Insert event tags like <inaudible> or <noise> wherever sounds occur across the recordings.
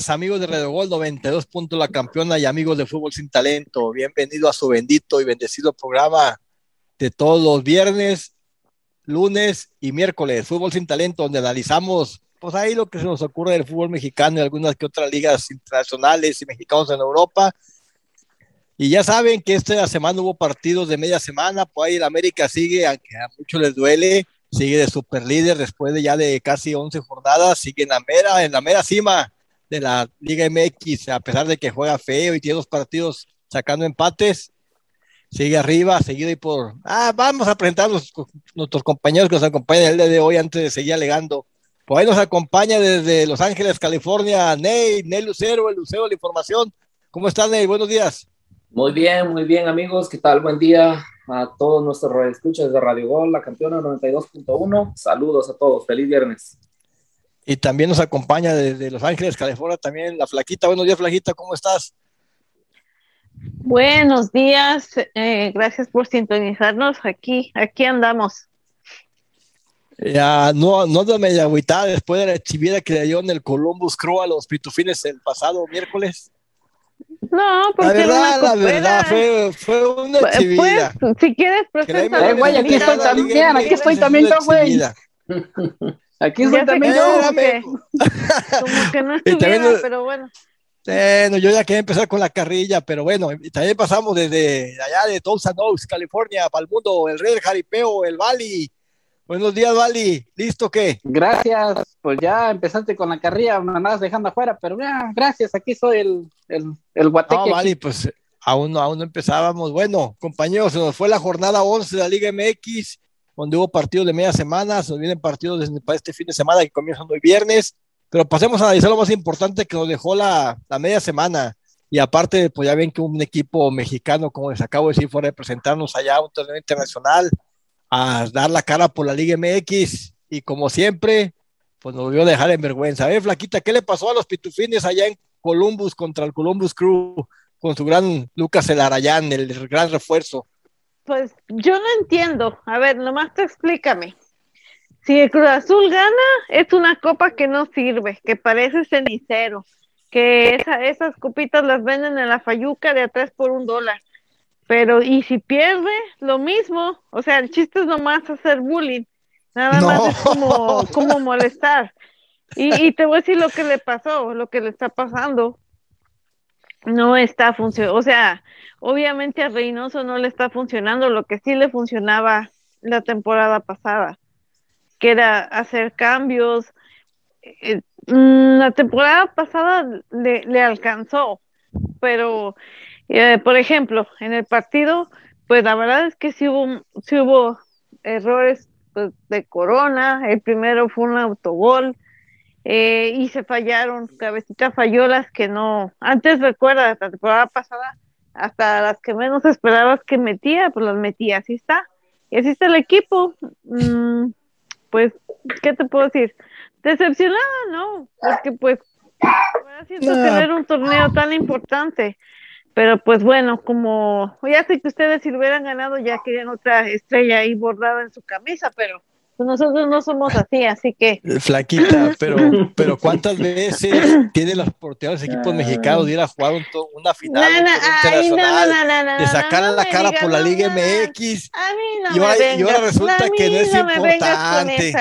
días, amigos de Radio Gol 92. La Campeona y amigos de Fútbol Sin Talento. Bienvenido a su bendito y bendecido programa de todos los viernes, lunes y miércoles. Fútbol Sin Talento, donde analizamos, pues ahí lo que se nos ocurre del fútbol mexicano y algunas que otras ligas internacionales y mexicanos en Europa. Y ya saben que esta semana hubo partidos de media semana, pues ahí el América sigue, aunque a muchos les duele, sigue de super líder después de ya de casi 11 jornadas, sigue en la mera, en la mera cima de la Liga MX, a pesar de que juega feo y tiene dos partidos sacando empates, sigue arriba, seguido y por, ah, vamos a presentar a nuestros compañeros que nos acompañan el día de hoy antes de seguir alegando. Por ahí nos acompaña desde Los Ángeles, California, Ney, Ney Lucero, el Lucero de la Información. ¿Cómo estás, Ney? Buenos días. Muy bien, muy bien, amigos. ¿Qué tal? Buen día a todos nuestros escuchas de Radio Gol, la campeona 92.1. Saludos a todos, feliz viernes. Y también nos acompaña desde Los Ángeles, California, también la Flaquita. Buenos días, Flaquita, ¿cómo estás? Buenos días, eh, gracias por sintonizarnos. Aquí, aquí andamos. Ya, no, no de media agüitada después de la exhibida que le dio en el Columbus Crew a los pitufines el pasado miércoles. No, porque la verdad, la verdad, fue, fue una pues. Pues, si quieres, presenta. Eh, güey, aquí estoy también, aquí estoy también güey. <laughs> Aquí estoy también yo. Como que, como que no <laughs> estuviera, también, pero bueno. Bueno, yo ya quería empezar con la carrilla, pero bueno, también pasamos desde allá de Tulsa Oaks, California, para el mundo, el rey del jaripeo, el Bali, Buenos días, Vali. ¿Listo qué? Gracias. Pues ya empezaste con la carrilla, nada más dejando afuera, pero ya, gracias. Aquí soy el, el, el guateque. No, Vali, pues aún no, aún no empezábamos. Bueno, compañeros, se nos fue la jornada 11 de la Liga MX, donde hubo partidos de media semana, se nos vienen partidos para este fin de semana que comienzan hoy viernes, pero pasemos a analizar lo más importante que nos dejó la, la media semana. Y aparte, pues ya ven que un equipo mexicano, como les acabo de decir, fue a representarnos allá a un torneo internacional a dar la cara por la Liga MX y como siempre, pues nos volvió a dejar en vergüenza. A ver, Flaquita, ¿qué le pasó a los pitufines allá en Columbus contra el Columbus Crew con su gran Lucas Elarayán, el gran refuerzo? Pues yo no entiendo. A ver, nomás te explícame. Si el Cruz Azul gana, es una copa que no sirve, que parece cenicero, que esas copitas las venden en la Fayuca de a tres por un dólar. Pero, y si pierde, lo mismo. O sea, el chiste es nomás hacer bullying. Nada más es como, como molestar. Y, y, te voy a decir lo que le pasó, lo que le está pasando. No está funcionando. O sea, obviamente a Reynoso no le está funcionando lo que sí le funcionaba la temporada pasada, que era hacer cambios. Eh, mm, la temporada pasada le, le alcanzó, pero eh, por ejemplo, en el partido, pues la verdad es que sí hubo, sí hubo errores pues, de Corona. El primero fue un autogol eh, y se fallaron. Cabecita falló las que no. Antes recuerda, la temporada pasada, hasta las que menos esperabas que metía, pues las metía. Así está. Y así está el equipo. Mm, pues, ¿qué te puedo decir? Decepcionada, ¿no? Porque pues, haciendo tener un torneo tan importante. Pero pues bueno, como ya sé que ustedes si hubieran ganado ya querían otra estrella ahí bordada en su camisa, pero nosotros no somos así, así que... Eh, flaquita, <laughs> pero, pero ¿cuántas veces tienen los porteros equipos mexicanos de ir a jugar una final internacional, de sacar la cara por la Liga MX? A mí no y, ahora, me vengas, y ahora resulta que no es no importante.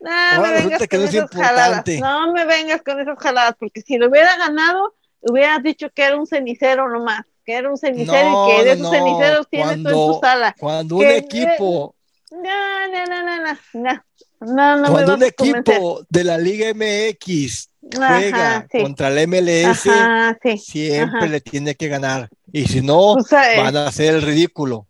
No Ahora me vengas resulta que con no es esas jaladas. importante. No me vengas con esas jaladas, porque si lo hubiera ganado, hubieras dicho que era un cenicero nomás, que era un cenicero No, y que de no, esos no. ceniceros tienes tú en tu sala. Cuando un equipo, No, no, no, no, no, no, no, no me cuando un equipo de la Liga MX Ajá, juega sí. contra el MLS, Ajá, sí. siempre ajá. le tiene que ganar. Y si no, O sea, eh, van a hacer el ridículo.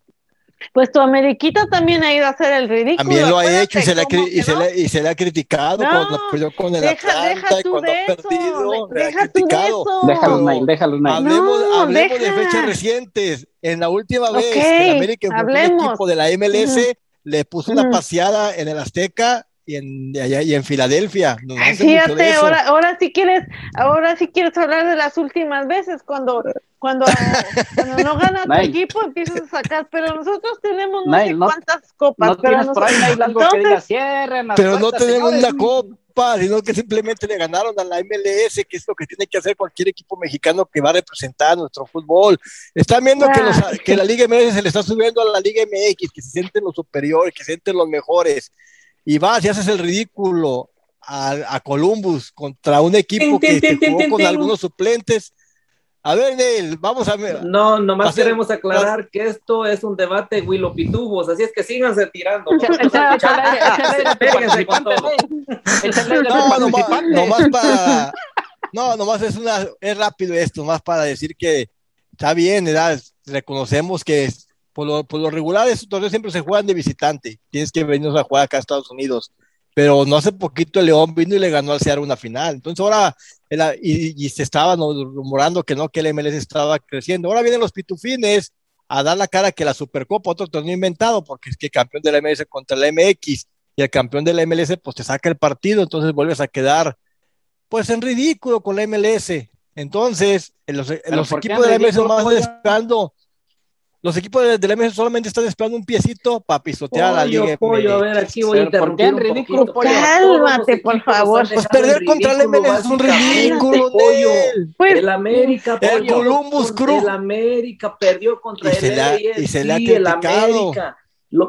Pues tu Ameriquita también ha ido a hacer el ridículo. También lo ha hecho y se le ha, ¿cómo cri- y se no? le, y se le ha criticado No, cuando perdió con el Deja, Atlanta deja y cuando de ha perdido. Deja tú de criticado. eso. Déjalo, Nail, déjalo, Nail. Hablemos, No, hablemos de fechas recientes. En la última vez que el América enfrentó un equipo de la MLS, le puso una paseada en el Azteca y en, allá, y en Filadelfia. Fíjate, ahora, ahora sí quieres, ahora sí quieres hablar de las últimas veces cuando, cuando, cuando no gana tu equipo empiezas a sacar, pero nosotros tenemos no sé cuántas copas, No pero tienes por ahí, nosotros- entonces, diga, cierren las Pero no tenemos señores". una copa. Copa, sino que simplemente le ganaron a la MLS, que es lo que tiene que hacer cualquier equipo mexicano que va a representar nuestro fútbol. Están viendo que, los, que la Liga MLS se le está subiendo a la Liga MX, que se sienten los superiores, que se sienten los mejores. Y vas y haces el ridículo a, a Columbus contra un equipo que se jugó con algunos suplentes a ver, Neil, vamos a ver. No, nomás queremos aclarar que esto es un debate Willow Pitubos, así es que síganse tirando. No, nomás, para. No, nomás es una, es rápido esto, más para decir que está bien, ¿verdad? reconocemos que por lo, por lo regular estos torneos siempre se juegan de visitante, tienes que venirnos a jugar acá a Estados Unidos, pero no hace poquito el León vino y le ganó al Seattle una final. Entonces ahora, y, se estaba rumorando que no, que el MLS estaba creciendo. Ahora vienen los pitufines a dar la cara que la Supercopa, otro torneo inventado, porque es que campeón de la MLS contra el MX y el campeón de la MLS, pues te saca el partido, entonces vuelves a quedar, pues en ridículo con la MLS. Entonces, los, los equipos de la MLS más esperando los equipos de, la MS solamente están esperando un piecito para pisotear a la liga. Pollo, a ver, aquí voy a interrumpir ¿Por ridículo, Cálmate, por favor. Pues perder contra el MLS es un ridículo, pollo. Pues, el América, pollo, el Columbus Crew. El América perdió contra el MLS. Y se le ha criticado.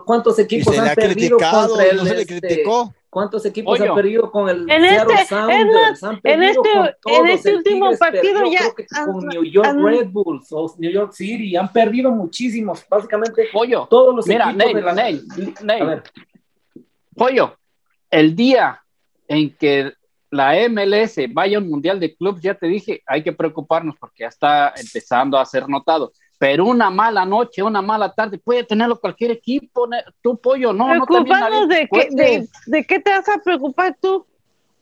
¿Cuántos equipos han perdido contra el no se le este, criticó. ¿Cuántos equipos han perdido con el en este, Sounders? Han en este, en este último partido ya con New York Red Bulls o New York City han perdido muchísimos, básicamente Pollo, todos los mira, equipos Ney, de la Ney, Ney. Pollo, el día en que la MLS vaya a un mundial de clubes, ya te dije, hay que preocuparnos porque ya está empezando a ser notado pero una mala noche, una mala tarde, puede tenerlo cualquier equipo, tu pollo, no, no te de, qué, de, de, qué te vas a preocupar tú?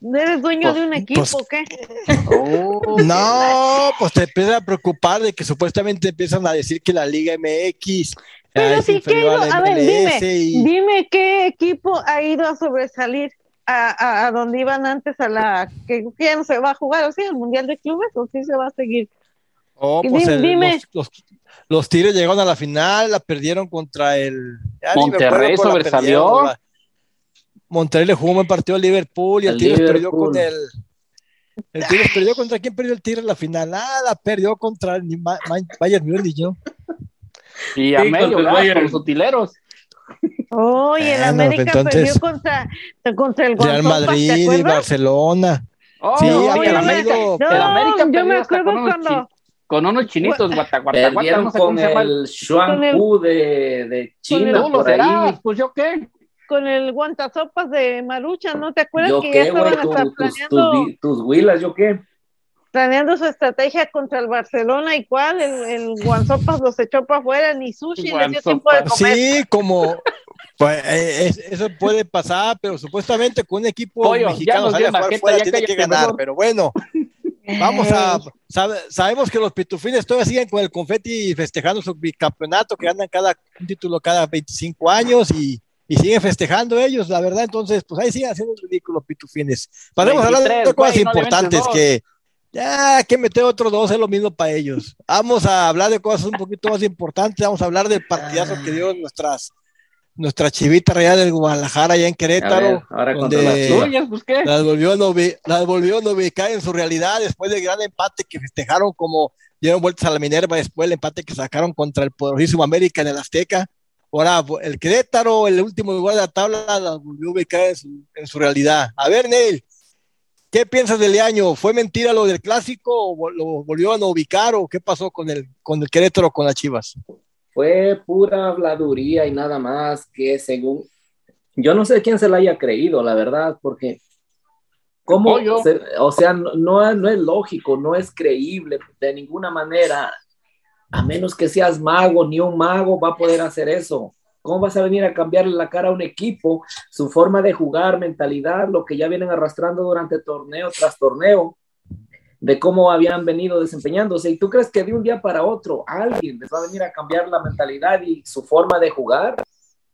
¿Eres dueño pues, de un equipo pues, qué? Oh, <laughs> no, pues te empiezas a preocupar de que supuestamente empiezan a decir que la Liga MX pero si que a, a ver, dime, dime qué equipo ha ido a sobresalir a, a, donde iban antes a la que ya no se va a jugar, o sea, el Mundial de Clubes, o sí se va a seguir. Oh, pues dime, los, los Tigres llegaron a la final, la perdieron contra el. Monterrey sobresalió. Monterrey le jugó un buen partido al Liverpool y el, Tigres perdió con el. El Tigres perdió contra quién perdió el Tigres en la final. Nada, perdió contra el Bayern Múnich yo. Y a medio, con los utileros. Oye, el América perdió contra, contra el Real Madrid y Barcelona. Oh, sí, no, el América, el América yo me acuerdo cuando con unos chinitos guataguata, no sé con el Xuanpu de, de China. Por ahí. Pues yo qué. Con el guantasopas de Marucha, ¿no te acuerdas que ya estaban hasta planeando? Tus, tus huilas, ¿yo qué? Planeando su estrategia contra el Barcelona y cuál, el, el guansopas los echó para afuera, ni sushi le dio tiempo de comer. Sí, como, pues eh, eso puede pasar, pero supuestamente con un equipo mexicano sale afuera, tiene que ganar, pero bueno, Vamos a. sabemos que los pitufines todavía siguen con el confeti festejando su bicampeonato, que ganan cada un título cada 25 años y, y, siguen festejando ellos, la verdad. Entonces, pues ahí siguen haciendo ridículos pitufines. Pasemos a hablar de cosas importantes que. Ya que meter otros dos es lo mismo para ellos. Vamos a hablar de cosas un poquito más importantes. Vamos a hablar del partidazo que dio nuestras nuestra chivita real del Guadalajara allá en Querétaro. ahora contra las tuyas, pues qué. Las volvió, las volvió a ubicar en su realidad después del gran empate que festejaron como dieron vueltas a la Minerva después del empate que sacaron contra el poderosísimo América en el Azteca. Ahora el Querétaro, el último lugar de la tabla, las volvió a ubicar en su, en su realidad. A ver, Neil, ¿qué piensas del año? ¿Fue mentira lo del clásico o lo volvió a ubicar o qué pasó con el, con el Querétaro con las Chivas? Fue pura habladuría y nada más que según, yo no sé quién se la haya creído, la verdad, porque ¿cómo? o sea, no, no es lógico, no es creíble de ninguna manera, a menos que seas mago, ni un mago va a poder hacer eso. ¿Cómo vas a venir a cambiarle la cara a un equipo, su forma de jugar, mentalidad, lo que ya vienen arrastrando durante torneo tras torneo? De cómo habían venido desempeñándose. ¿Y tú crees que de un día para otro alguien les va a venir a cambiar la mentalidad y su forma de jugar?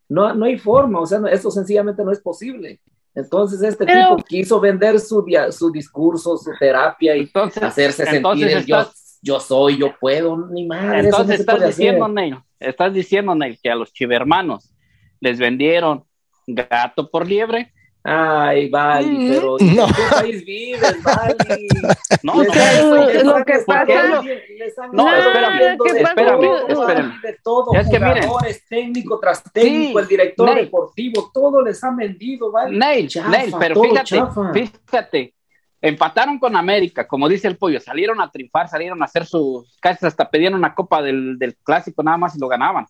No, no hay forma, o sea, esto sencillamente no es posible. Entonces este tipo quiso vender su, su discurso, su terapia y hacerse sentir yo, yo soy, yo puedo, ni más. Entonces estás diciendo, Neil, estás diciendo, Neil, que a los chivermanos les vendieron gato por liebre Ay, Vali, mm. pero ¿en qué país vives, Vali? No, no, lo que pasa... No, espérame, espérame, espérame. De todo, es que jugadores, técnico tras técnico, el director deportivo, todo les ha vendido, ¿vale? Neil, Neil, pero fíjate, fíjate, empataron con América, como dice el pollo, salieron a triunfar, salieron a hacer sus casi hasta pedían una copa del, del clásico nada más y lo ganaban.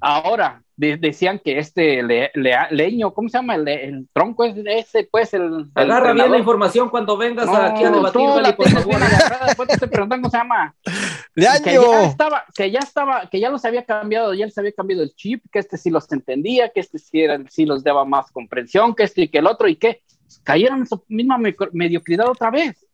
Ahora, decían que este leño, ¿cómo se llama? El, tronco es ese, pues el. Agarra bien la información cuando vengas aquí a debatir. la después te estoy preguntando cómo se llama. Leaño. Que ya estaba, que ya estaba, que ya los había cambiado, ya les había cambiado el chip, que este sí los entendía, que este sí, era, sí los daba más comprensión, que este y que el otro, y que cayeron en su misma mediocridad otra vez.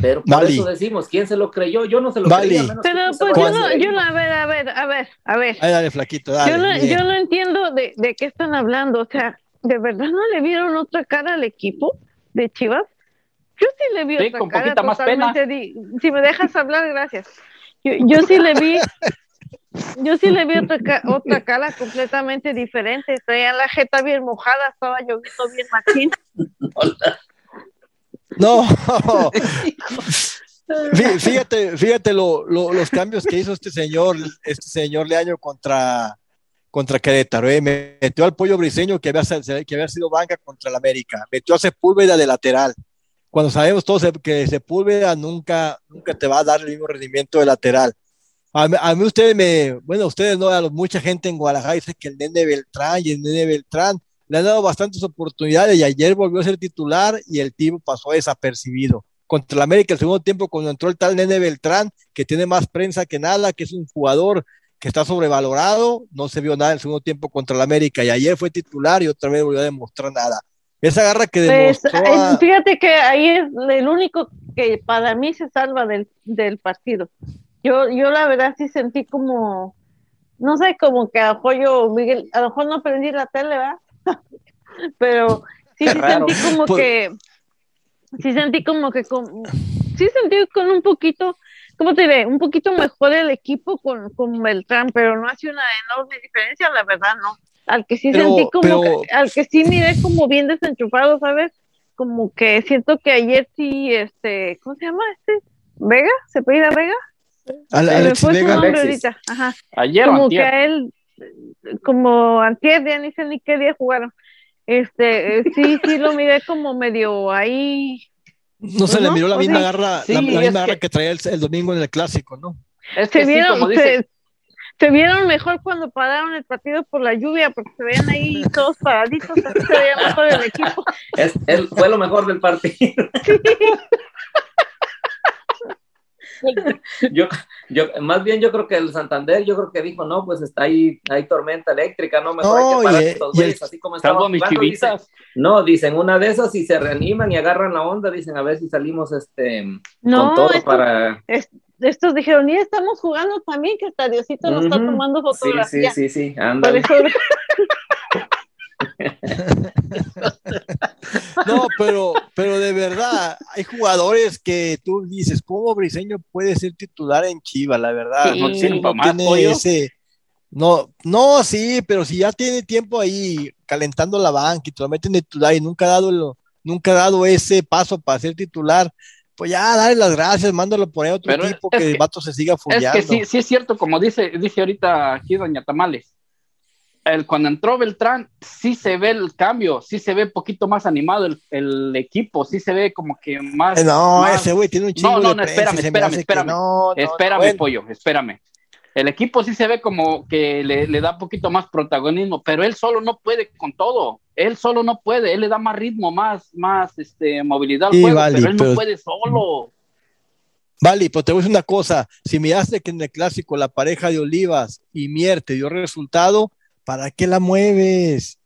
Pero por eso decimos, ¿quién se lo creyó? Yo no se lo creía. Pero pues yo no, yo no, a ver, a ver, a ver, a ver. dale, flaquito, dale, yo, no, yo no entiendo de, de, qué están hablando, o sea, ¿de verdad no le vieron otra cara al equipo de Chivas? Yo sí le vi otra con cara más pena. Si me dejas hablar, gracias. Yo, yo sí le vi, <laughs> yo sí le vi otra, otra cara completamente diferente. Traía la jeta bien mojada, estaba lloviendo bien machín. <laughs> No. <laughs> fíjate, fíjate los cambios que hizo este señor, este señor Leaño contra, contra Querétaro. ¿eh? Metió al pollo briseño que había, que había sido banca contra el América. Metió a Sepúlveda de lateral. Cuando sabemos todos que Sepúlveda nunca, nunca te va a dar el mismo rendimiento de lateral. A, mí ustedes me, bueno, ustedes no, a mucha gente en Guadalajara dice que el nene Beltrán y el nene Beltrán le han dado bastantes oportunidades y ayer volvió a ser titular y el tipo pasó desapercibido. Contra el América el segundo tiempo cuando entró el tal nene Beltrán, que tiene más prensa que nada, que es un jugador que está sobrevalorado, no se vio nada en el segundo tiempo contra el América y ayer fue titular y otra vez volvió a demostrar nada. Esa garra que pues, demostró. Fíjate que ahí es el único que para mí se salva del, del partido yo, yo la verdad sí sentí como, no sé, como que a lo Miguel, a lo mejor no prendí la tele, ¿verdad? Pero sí, sí sentí como pues que, sí sentí como que, con, sí sentí con un poquito, ¿cómo te diré? Un poquito mejor el equipo con, con Beltrán, pero no hace una enorme diferencia, la verdad, no. Al que sí sentí como, al que sí miré como bien desenchufado, ¿sabes? Como que siento que ayer sí, este, ¿cómo se llama este? ¿Vega? ¿Se puede ir a Vega? Alex Vega. Ajá. Ayer como que a él, como antier, ya ni sé ni qué día jugaron. Este, eh, sí, sí lo miré como medio ahí. No se le miró la misma garra, la, misma garra que, traía el, domingo en el clásico, ¿no? se vieron, se, vieron mejor cuando pararon el partido por la lluvia, porque se veían ahí todos paraditos, así se veía mejor el equipo. <laughs> Es, fue lo mejor del partido. Sí. <laughs> <laughs> yo, yo, más bien yo creo que el Santander, yo creo que dijo, no, pues está ahí, hay tormenta eléctrica, no, mejor hay que parar estos güeyes, así como estaban no, dicen, una de esas y se reaniman y agarran la onda, dicen, a ver si salimos este con todo para... estos dijeron, y estamos jugando también, que hasta Diosito nos está tomando fotografía. Sí, sí, sí, sí, anda. <laughs> no, pero, pero de verdad, hay jugadores que tú dices, ¿cómo Briseño puede ser titular en Chivas? La verdad, no, tiene ese. No, no, sí, pero si ya tiene tiempo ahí calentando la banca y te lo meten titular y nunca ha dado, nunca ha dado ese paso para ser titular, pues ya dale las gracias, mándalo por ahí a otro equipo que, el vato se siga fullando. Es que sí, sí es cierto, como dice, dice ahorita aquí Doña Tamales, el, cuando entró Beltrán, sí se ve el cambio, sí se ve un poquito más animado el, equipo, sí se ve como que más. No, ese güey tiene un chingo No, no, no, espérame, espérame, espérame. No, espérame, pollo, espérame. El equipo sí se ve como que le, da un poquito más protagonismo, pero él solo no puede con todo. Él solo no puede, él le da más ritmo, más, más este, movilidad al juego, pero él no puede solo. Vale, pues te voy a decir una cosa, si miraste que en el clásico la pareja de Olivas y Mier te dio resultado, ¿para qué la mueves?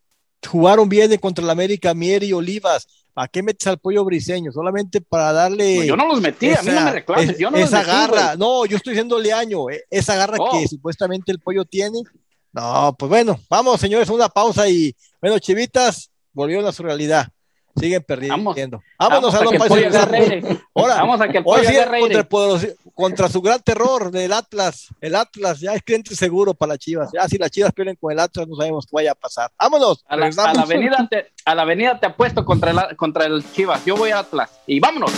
Jugaron bien contra el América Mier y Olivas. ¿Para qué metes al pollo briseño? Solamente para darle. yo no los metí, a mí no me reclames. Yo no esa garra, no, yo estoy diciéndole año, eh, esa garra que oh. supuestamente el pollo tiene. No, pues bueno, vamos, señores, una pausa y bueno, chivitas, volvieron a su realidad. Siguen perdiendo. Vámonos a, los países. Ahora, vamos a que el contra, contra, su gran terror del Atlas. El Atlas ya es cliente seguro para las Chivas. Ya si las Chivas pierden con el Atlas, no sabemos qué vaya a pasar. Vámonos. A la, avenida, te, a la avenida te apuesto contra el, contra el Chivas. Yo voy a Atlas. Y vámonos.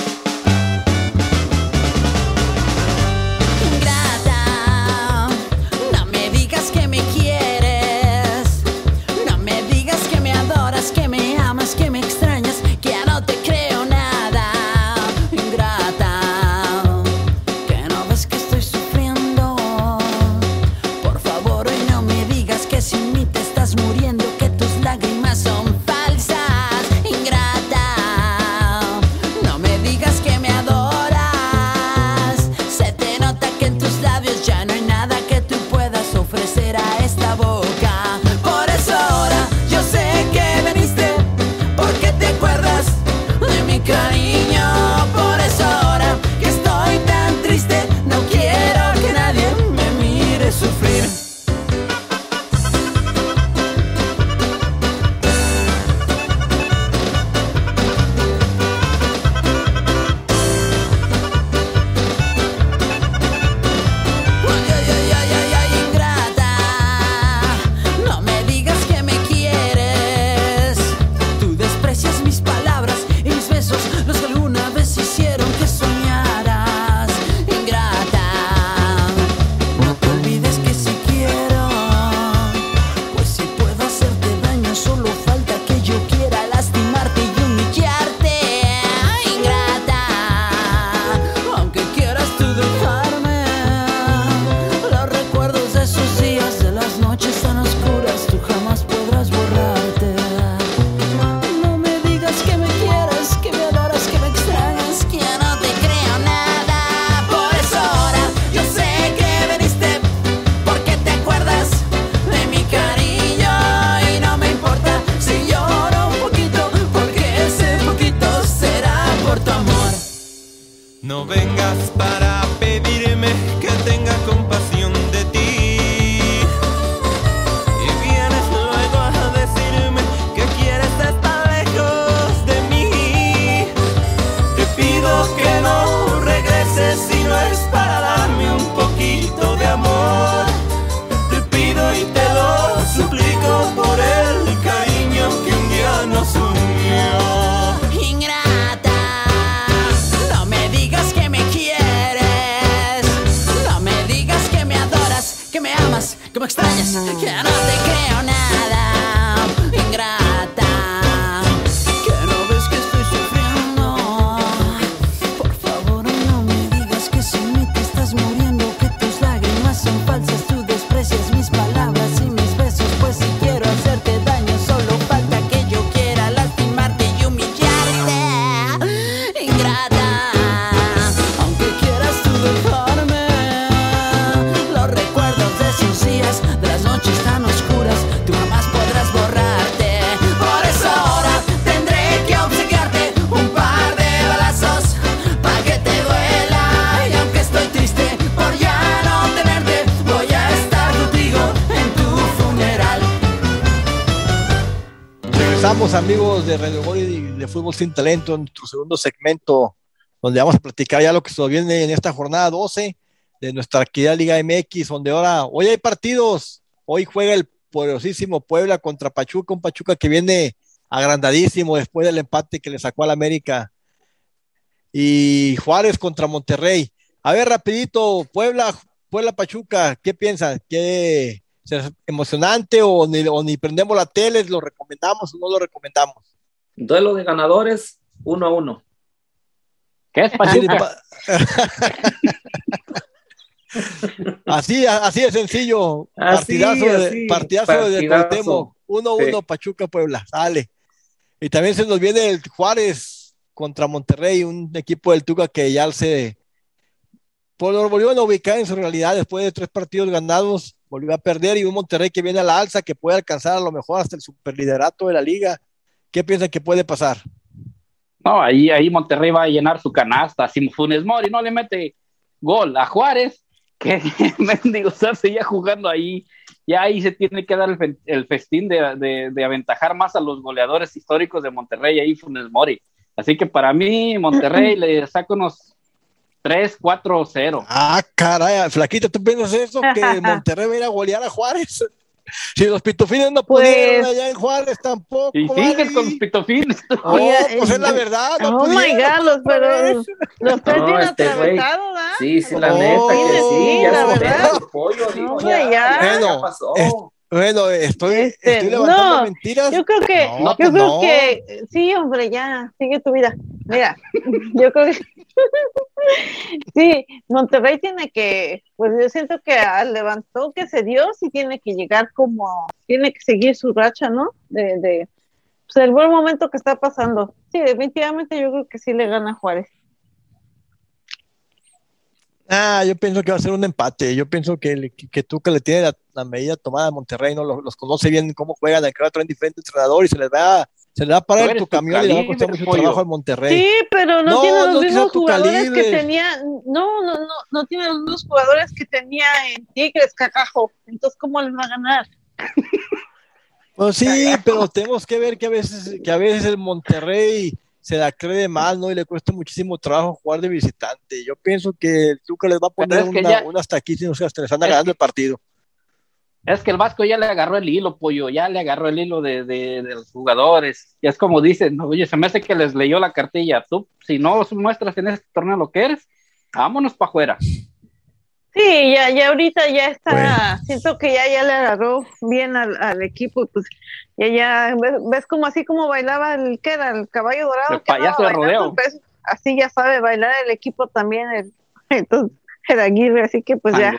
Amigos de Radio Gol y de Fútbol Sin Talento en nuestro segundo segmento, donde vamos a platicar ya lo que se viene en esta jornada 12 de nuestra querida Liga MX, donde ahora, hoy hay partidos, hoy juega el poderosísimo Puebla contra Pachuca, un Pachuca que viene agrandadísimo después del empate que le sacó al América, y Juárez contra Monterrey. A ver, rapidito, Puebla, Puebla Pachuca, ¿qué piensan? ¿Qué, emocionante o ni, ni prendemos la tele, lo recomendamos o no lo recomendamos. Duelo de ganadores, uno a uno. ¿Qué es <laughs> así, así de sencillo. partidazo, de, partidazo, de Uno 1-1 Pachuca Puebla. Sale. Y también se nos viene el Juárez contra Monterrey, un equipo del Tuca que ya se por lo volvió a ubicar en su realidad después de tres partidos ganados volvió a perder y un Monterrey que viene a la alza, que puede alcanzar a lo mejor hasta el superliderato de la liga. ¿Qué piensan que puede pasar? No, ahí, ahí Monterrey va a llenar su canasta. Si Funes Mori no le mete gol a Juárez, que <laughs> mendigo seguía jugando ahí. Ya ahí se tiene que dar el, festín de, de, aventajar más a los goleadores históricos de Monterrey, ahí Funes Mori. Así que para mí, Monterrey <clears throat> le saca unos 3, 4, 0. Ah, caray, Flaquita, ¿tú piensas eso? Que <laughs> Monterrey va a ir a golear a Juárez. Si los pitufines no pues, pudieron allá en Juárez tampoco. Y sigues con los pitufines. Oh, pues es la verdad. No oh my God, los, pero los tres bien este atravesados, ¿verdad? Sí, sí, la neta que sí. Ya la verdad. El pollo, dijo, ya, ya. Bueno, pasó. Bueno, estoy, este, estoy levantando no, mentiras. Yo creo que, No, yo pues creo no. que, sí, hombre, ya, sigue tu vida. Mira, <laughs> yo creo que, sí, Monterrey tiene que, pues yo siento que al levantó que se dio, sí tiene que llegar como, tiene que seguir su racha, ¿no? De, de, pues el buen momento que está pasando. Sí, definitivamente yo creo que sí le gana a Juárez. Ah, yo pienso que va a ser un empate. Yo pienso que, le- que tú que le tiene la, medida tomada a Monterrey, no los, conoce bien cómo juegan, el que traen diferentes entrenadores y se les va, se les va a parar en tu tu camión y le va a costar mucho pollo. trabajo al Monterrey. Sí, pero no, No, tiene los no mismos jugadores calibre. que tenía, no, no, no, no tiene los mismos jugadores que tenía en Tigres, carajo. Entonces, ¿cómo les va a ganar? <laughs> Pues sí, pero tenemos que ver que a veces, que a veces el Monterrey se la cree mal, ¿no? Y le cuesta muchísimo trabajo jugar de visitante. Yo pienso que el Tuca les va a poner es que una, ya- una hasta aquí, si no se hasta les anda Es ganando el partido. Es que el Vasco ya le agarró el hilo, pollo, ya le agarró el hilo de, de- de los jugadores. Y es como dicen, "No, oye, se me hace que les leyó la cartilla. Tú, si no muestras en este torneo lo que eres, vámonos para afuera. Sí, ya, ya ahorita ya está, siento que ya, ya le agarró bien al, al equipo, pues ya, ya, ves, ves como así como bailaba el, que era? El caballo dorado. El payaso de rodeo. pues, así ya sabe bailar el equipo también, el, <laughs> entonces, el Aguirre, así que pues ya.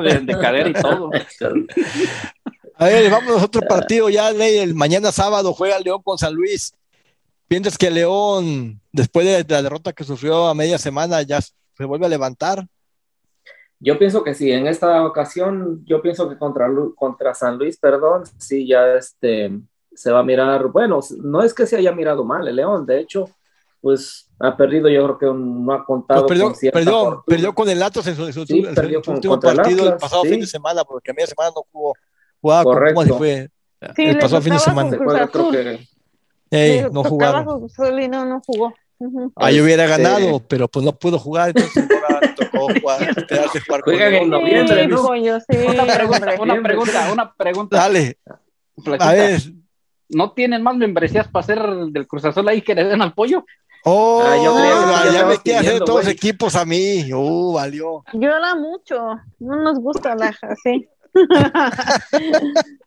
De, de cadera y todo. <laughs> A ver, vamos a otro partido ya, Ley. El mañana sábado juega León con San Luis. ¿Piensas que León, después de la derrota que sufrió a media semana, ya se vuelve a levantar? Yo pienso que sí, en esta ocasión, yo pienso que contra, contra San Luis, perdón, sí, ya este, se va a mirar, bueno, no es que se haya mirado mal el León, de hecho, pues ha perdido, yo creo que no ha contado Pues perdió, con cierta perdió, perdió con el Atlas en su, en su- Sí, en su- perdió en su con- último el partido el Atlas, pasado sí. fin de semana, porque a media semana no jugó. Jugaba con Correcto. Pumas y fue Sí, el pasado fin de semana. con- creo que Ey, no jugaron. con y no, no jugó. Ujú. Ahí hubiera Este- ganado, pero pues no pudo jugar, entonces ahora tocó jugar, <laughs> quedarse jugar con Juegan en noviembre, Sí, ¿no? sí, Una pregunta, una pregunta, una pregunta. Dale, Flaquita. a ver. ¿No tienen más membresías para hacer del Cruz Azul ahí que le den al pollo? Oh, Ah, yo creía que ya, me quiere hacer todos los güey. equipos a mí. Uh, valió. Llora mucho, no nos gusta la así.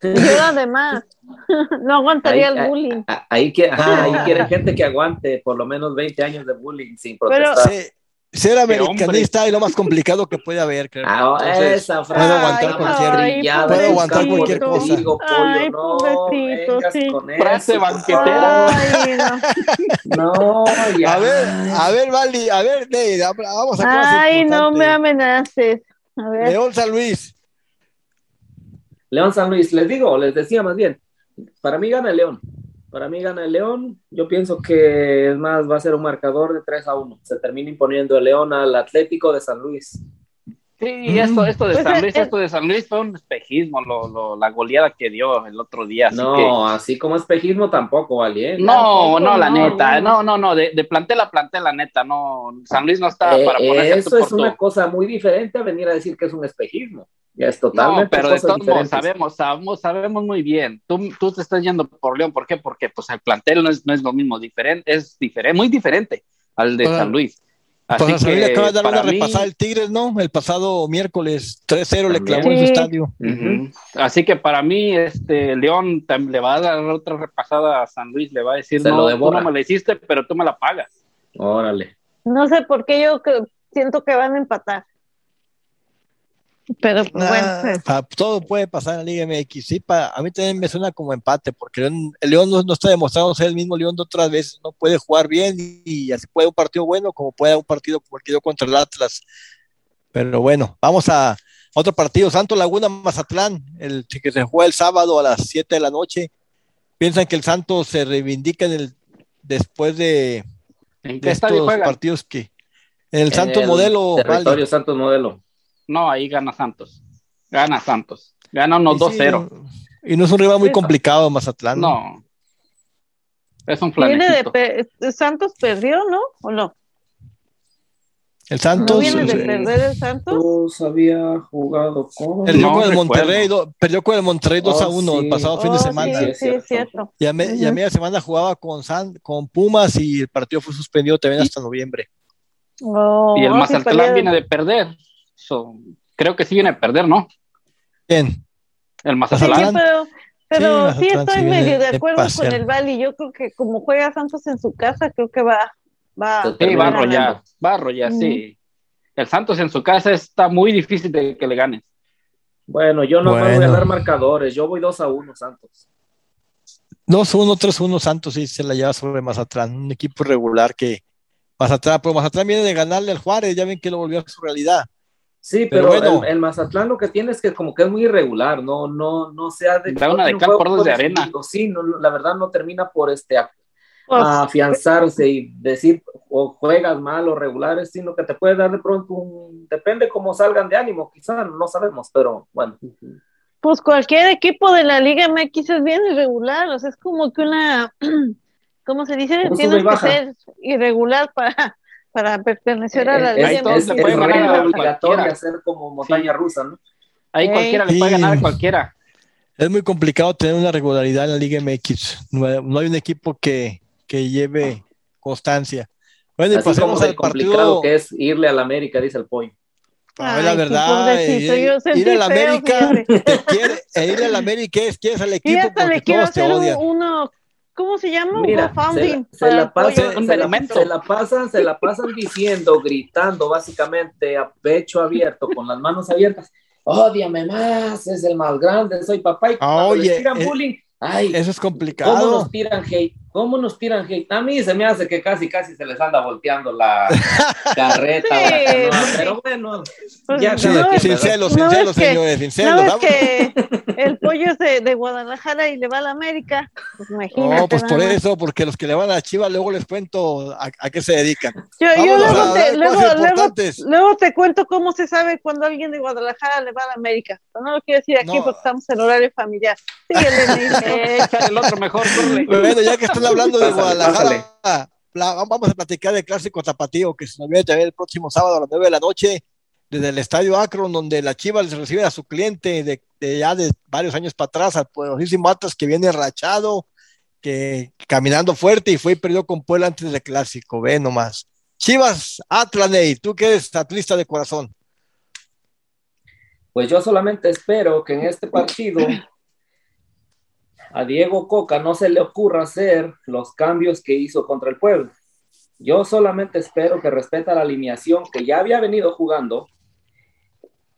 Llora <laughs> de más. <laughs> No aguantaría Ahí- el bullying. ahí, ajá, ahí quieren <laughs> gente que aguante por lo menos 20 años de bullying sin protestar. Sí, ser americanista es lo más complicado que puede haber, creo. Ah, Entonces, esa frase puedo aguantar está cualquier- puedo aguantar cualquier cosa. Ay, no, sí. Frase banquetera. Ay, no. <laughs> No, ya. A ver, a ver, Vali, a ver, Ney, vamos a cosas Ay, no me amenaces. A ver. León San Luis. León San Luis, les digo, les decía más bien, para mí gana el León. Para mí gana el León. Yo pienso que es más, va a ser un marcador de 3 a 1. Se termina imponiendo el León al Atlético de San Luis. Sí, esto, esto de Pues, San eh, Luis, eh. esto de San Luis fue un espejismo, lo, lo- la goleada que dio el otro día. Así no, que, así como espejismo tampoco, ¿vale? no, tampoco, no, la no, neta, no. no, no, no, de, de plantel a plantel, la neta, no, San Luis no está Eh, para ponerse eso tú por es una cosa muy diferente a venir a decir que es un espejismo. Ya es No, totalmente pero de todos modos sabemos, sabemos, sabemos muy bien. Tú, tú te estás yendo por León, ¿por qué? Porque pues el plantel no es, no es lo mismo, diferente, es diferente, muy diferente al de San Luis. Así Pues a San Luis le que acaba de dar para una mí- repasada el Tigres, ¿no? El pasado miércoles 3-0 le clavó en su estadio. Así que para mí, este León le va a dar otra repasada a San Luis, le va a decir, Se lo no, tú no me la hiciste, pero tú me la pagas. Órale. No sé por qué yo que- siento que van a empatar. Pero pues, bueno, Ah, pues, pa- todo puede pasar en la Liga MX. Sí, pa- a mí también me suena como empate, porque León- el León no, no está demostrando ser el mismo León de otras veces. No puede jugar bien y, y así puede un partido bueno, como puede un partido como el que dio contra el Atlas. Pero bueno, vamos a otro partido. Santo Laguna Mazatlán, el que se juega el sábado a las 7 de la noche. Piensan que el Santos se reivindica en el, después de, ¿En de estos partidos que en el el Modelo, Territorio vale. Santos Modelo. No, ahí gana Santos. Gana Santos. Gana unos 2-0. y no es un rival muy complicado, Mazatlán. No. Es un flanecito. De Santos perdió, ¿no? ¿O no? El Santos. ¿No viene de perder el Santos? había jugado con. Perdió con el Monterrey, perdió con el Monterrey 2 a 1 el pasado fin de oh, semana. Sí, sí, es cierto. Y a, media semana jugaba con, San, con Pumas y el partido fue suspendido también hasta noviembre. Oh, y el Mazatlán viene de perder. Creo que sí viene a perder, ¿no? ¿Quién? El Mazatlán. pero, pero sí, estoy medio de acuerdo con el Bali. Yo creo que como juega Santos en su casa, creo que va Va, va a arrollar, va a arrollar, sí. El Santos en su casa está muy difícil de que le gane. Bueno, yo no voy a dar marcadores, yo voy 2 a 1 Santos. 2 a 1, 3 a 1 Santos sí se la lleva sobre Mazatlán, un equipo regular que Mazatlán, pero Mazatlán viene de ganarle al Juárez, ya ven que lo volvió a su realidad. Sí, pero, bueno, el, Mazatlán lo que tiene es que como que es muy irregular, no, no, no se ha de, una de cal por de arena. Sí, no, la verdad no termina por este a afianzarse y decir o juegas mal o regulares, sino que te puede dar de pronto un, depende cómo salgan de ánimo, quizás no sabemos, pero bueno. Pues cualquier equipo de la Liga MX es bien irregular, o sea, es como que una, <clears throat> ¿cómo se dice? Tienes que ser irregular para, para pertenecer a la Liga MX. Es, obligatorio hacer como montaña rusa, ¿no? Ahí cualquiera le puede ganar a cualquiera. Es muy complicado tener una regularidad en la Liga MX. no hay un equipo que, que lleve constancia. Bueno, y pasemos al partido que es irle al América, dice el pollo. Ay, la verdad, ir, ir al América, quiere, e ir al América es quieres al <laughs> equipo porque le quiero todos te odian. Uno, ¿cómo se llama? Mira, se, se, la pasan, se, la, se, la pasan, se la pasan diciendo, gritando básicamente a pecho abierto, con las manos abiertas, odiame más, es el más grande, soy papá y cuando Oye, tiran eh, bullying, ay, eso es complicado. ¿Cómo nos tiran hate? ¿Cómo nos tiran hate? A mí se me hace que casi, casi se les anda volteando la <laughs> carreta. pero bueno, pues ya sin, sin celos, sin celos, señores, sin celos. No que <laughs> el pollo es de, Guadalajara y le va a la América. Pues imagínate. No, pues por eso, porque los que le van a Chivas, luego les cuento a, qué se dedican. Yo, yo luego, te, luego, luego, te cuento cómo se sabe cuando alguien de Guadalajara le va a la América. no lo quiero decir aquí porque estamos en horario familiar. Sí, el, <laughs> el otro mejor. Bueno, ya que está hablando de Guadalajara, vamos a platicar del clásico tapatío que se nos viene a ver el próximo sábado a las 9 de la noche desde el estadio Akron, donde la Chivas recibe a su cliente de, ya de varios años para atrás, al poderosísimo Atlas que viene rachado, que caminando fuerte y fue y perdió con Puebla antes del clásico, ve nomás. Chivas, Atlaney, tú que eres atlista de corazón. Pues yo solamente espero que en este partido a Diego Coca no se le ocurra hacer los cambios que hizo contra el pueblo. Yo solamente espero que respeta la alineación que ya había venido jugando,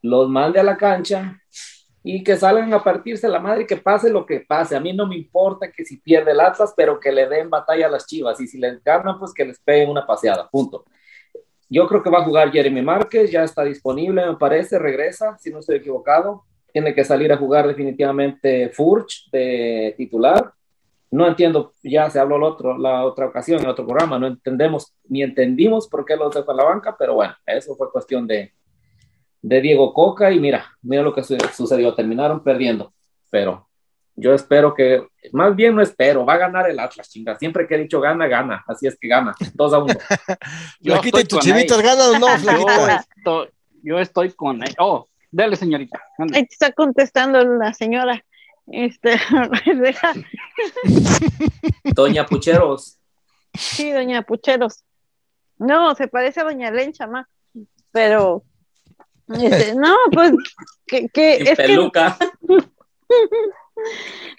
los mande a la cancha y que salgan a partirse la madre que pase lo que pase. A mí no me importa que si pierde el Atlas, pero que le den batalla a las Chivas y si les ganan, pues que les peguen una paseada, punto. Yo creo que va a jugar Jeremy Márquez, ya está disponible, me parece, regresa, si no estoy equivocado tiene que salir a jugar definitivamente Furch de titular. No entiendo, ya se habló la, otro, la otra ocasión, en otro programa, no entendemos ni entendimos por qué los dejó en la banca, pero bueno, eso fue cuestión de, de Diego Coca y mira, mira lo que sucedió, terminaron perdiendo, pero yo espero que, más bien no espero, va a ganar el Atlas, chinga. Siempre que he dicho gana, gana. Así es que gana. 2 a 1. <laughs> Flaquita, tus chivitas ganan o no, Flaquita? Yo estoy, yo estoy con. Oh, Dale, señorita. Ahí está contestando la señora. Este, <laughs> doña Pucheros. Sí, doña Pucheros. No, se parece a doña Lencha más. Pero, este, no, pues, que, que <laughs> es peluca. Que,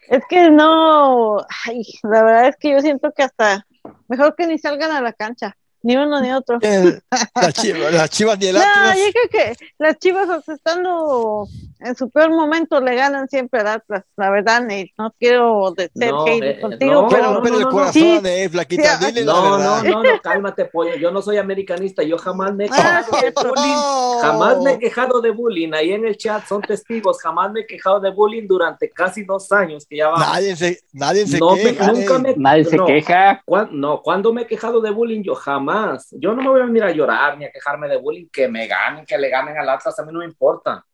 <laughs> es que no, ay, la verdad es que yo siento que hasta mejor que ni salgan a la cancha. Ni uno ni otro. las chivas, ni el <laughs> No, yo creo que las chivas, estando en su peor momento, le ganan siempre al Atlas. La verdad, Nate, no quiero ser no, eh, contigo, no, pero. No, el corazón, eh, flaquita, dile no, no, no, no, cálmate, pollo. Yo no soy americanista, yo jamás me he ah, quejado de bullying. Jamás me he quejado de bullying. Ahí en el chat son testigos, jamás me he quejado de bullying durante casi dos años que ya va. Nadie se, nadie se queja. nunca me, nadie se queja. no, cuando me he quejado de bullying, yo jamás más. Yo no me voy a venir a llorar ni a quejarme de bullying, que me ganen, que le ganen al Atlas, a mí no me importa.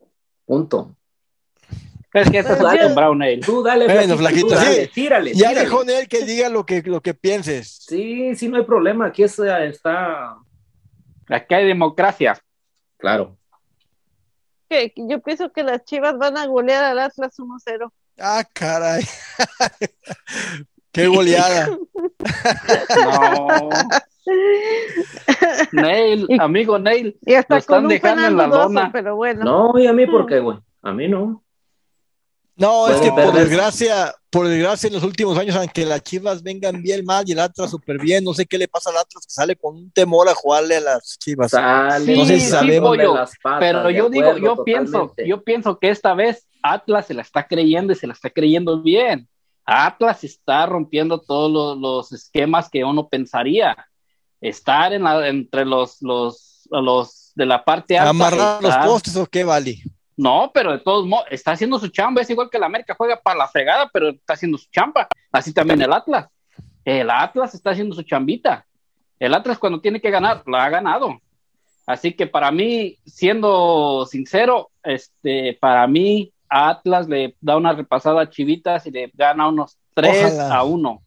Punto. Es que eso es Brown Tú dale, bueno, flaquito, tú dale, tírale, Ya dejó él que diga lo que, lo que pienses. Sí, sí, no hay problema. Aquí está. está... Aquí hay democracia. Claro. Yo pienso que las chivas van a golear al Atlas 1-0. Ah, caray. <laughs> Qué goleada. <laughs> no. Neil, amigo Neil, y hasta están dejando en la lona. Pero bueno. No, y a mí por qué, güey. A mí no. No, es que por desgracia, por desgracia en los últimos años, aunque las Chivas vengan bien mal y el Atlas súper bien, no sé qué le pasa al Atlas que sale con un temor a jugarle a las Chivas. no sé si sabemos. pero yo digo, yo pienso, yo pienso que esta vez Atlas se la está creyendo y se la está creyendo bien. Atlas está rompiendo todos los, esquemas que uno pensaría. Estar en la, entre los, los, los de la parte alta. ¿Amarrar los postes o qué, vale? No, pero de todos modos, está haciendo su chamba. Es igual que el América juega para la fregada, pero está haciendo su chamba. Así también el Atlas. El Atlas está haciendo su chambita. El Atlas cuando tiene que ganar, lo ha ganado. Así que para mí, siendo sincero, este, para mí Atlas le da una repasada a Chivitas y le gana unos 3 a 1.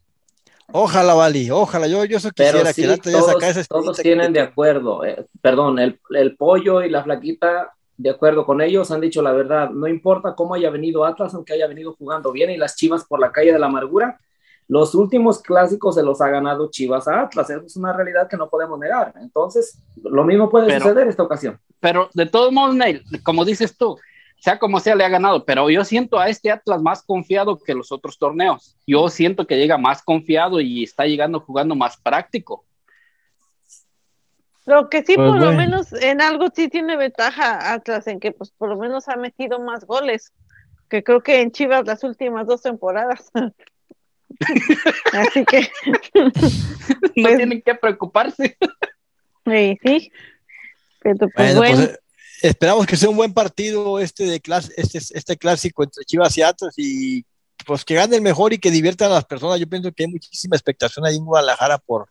Ojalá, Vali, ojalá. Yo, yo eso quisiera que el Atlas todos, saca ese Todos tienen de acuerdo. Eh, perdón, el, el pollo y la flaquita de acuerdo con ellos, han dicho la verdad, no importa cómo haya venido Atlas, aunque haya venido jugando bien y las Chivas por la calle de la amargura, los últimos clásicos se los ha ganado Chivas a Atlas, eso es una realidad que no podemos negar. Entonces, lo mismo puede suceder esta ocasión. Pero de todos modos, Neil, como dices tú, sea como sea, le ha ganado, pero yo siento a este Atlas más confiado que los otros torneos. Yo siento que llega más confiado y está llegando jugando más práctico. Lo que sí, pues por lo menos en algo sí tiene ventaja Atlas, en que pues por lo menos ha metido más goles, que creo que en Chivas las últimas dos temporadas. <laughs> Así que <laughs> no pues tienen que preocuparse. sí, sí. Pero pues bueno, eh, esperamos que sea un buen partido este de clase, este, este clásico entre Chivas y Atlas y pues que gane el mejor y que diviertan a las personas. Yo pienso que hay muchísima expectación ahí en Guadalajara por,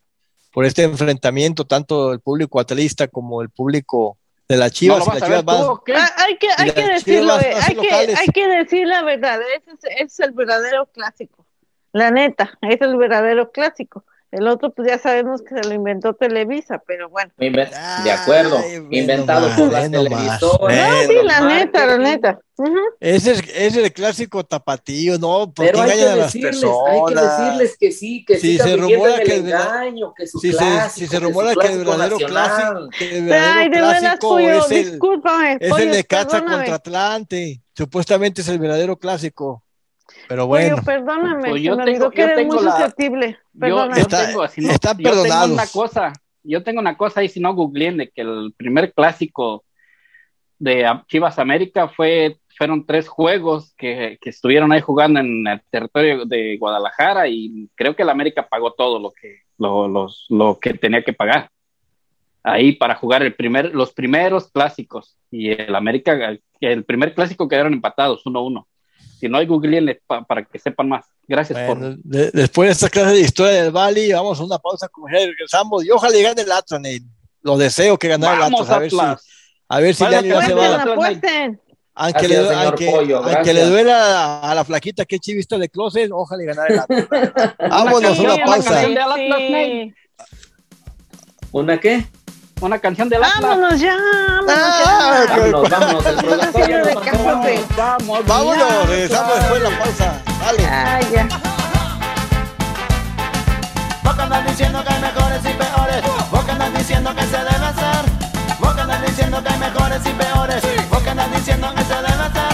por este enfrentamiento, tanto el público atlista como el público de las Chivas. hay que, hay que decirlo, eh, hay, que, hay que decir la verdad, ese es el verdadero clásico, la neta, es el verdadero clásico. El otro, pues ya sabemos que se lo inventó Televisa, pero bueno. de acuerdo, inventado por las televisoras. No, sí, la neta, la neta. ese, es, el clásico tapatío, ¿no? Porque pero hay que, a las decirles, hay que decirles que sí, que sí, se rumora que el engaño, que su si clásico, se, si se rumora que, el verdadero clásico, que el verdadero Ay, de clásico es el, es el de Caza contra Atlante. Supuestamente es el verdadero clásico. Pero bueno. perdóname, pues yo tengo, que eres muy susceptible. Yo, tengo, si no, yo tengo una cosa, yo tengo una cosa ahí, si no googleen, de que el primer clásico de Chivas América fue, fueron tres juegos que, que, estuvieron ahí jugando en el territorio de Guadalajara y creo que el América pagó todo lo que, lo, los, lo que tenía que pagar ahí para jugar el primer, los primeros clásicos y el América, el primer clásico quedaron empatados 1-1 si no hay Google para que sepan más. Gracias por. después de esta clase de historia del Bali, vamos a una pausa ya regresamos y ojalá gane el Atlas, Lo deseo que gane el Atlas. A ver si, a ver si ya se va. Aunque, le, aunque, le, duela a, la flaquita que chivista de closet, ojalá y ganar el Atlas. <laughs> Vámonos, una pausa. ¿Una qué? Una canción de Atlas. Vámonos ya, vámonos vámonos, Vamos, vámonos, regresamos después de la pausa. Dale. Ah, ya. Vos que andas diciendo que hay mejores y peores. Vos que andas diciendo que se debe hacer. Vos que andas diciendo que hay mejores y peores. Vos que andas diciendo que se debe hacer.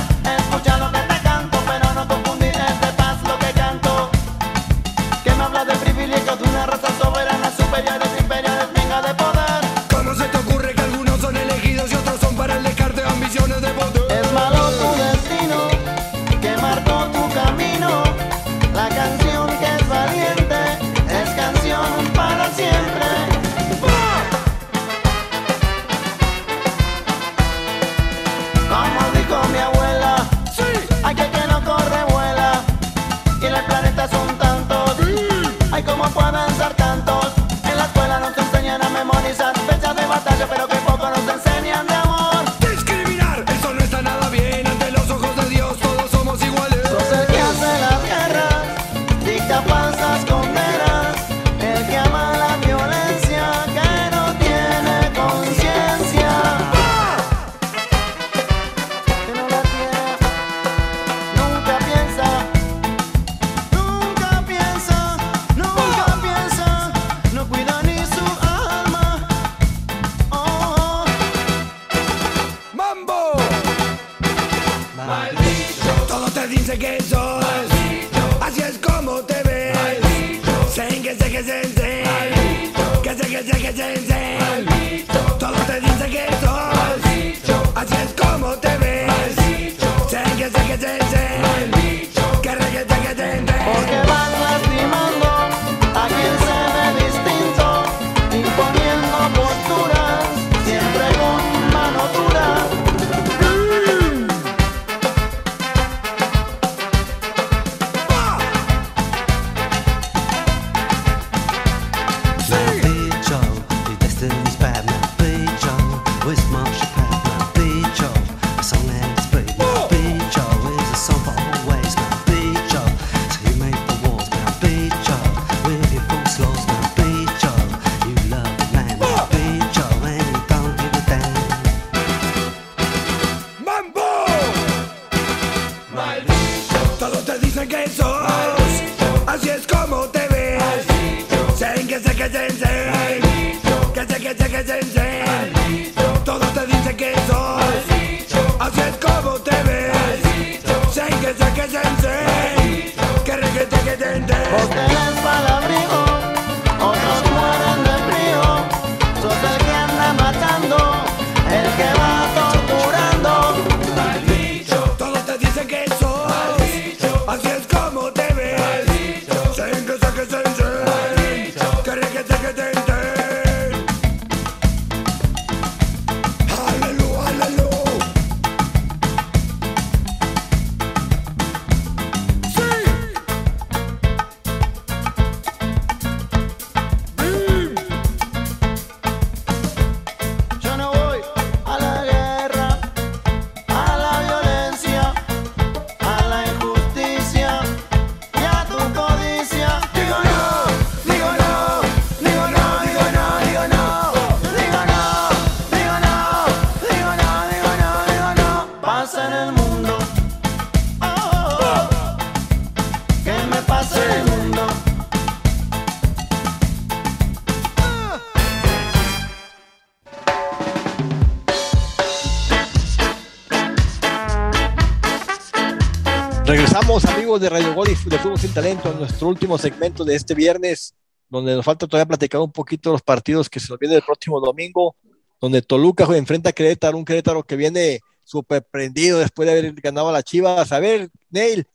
Sin Talento, nuestro último segmento de este viernes, donde nos falta todavía platicar un poquito los partidos que se nos viene el próximo domingo, donde Toluca enfrenta a Querétaro, un Querétaro que viene súper prendido después de haber ganado a la Chivas. A ver, Neil,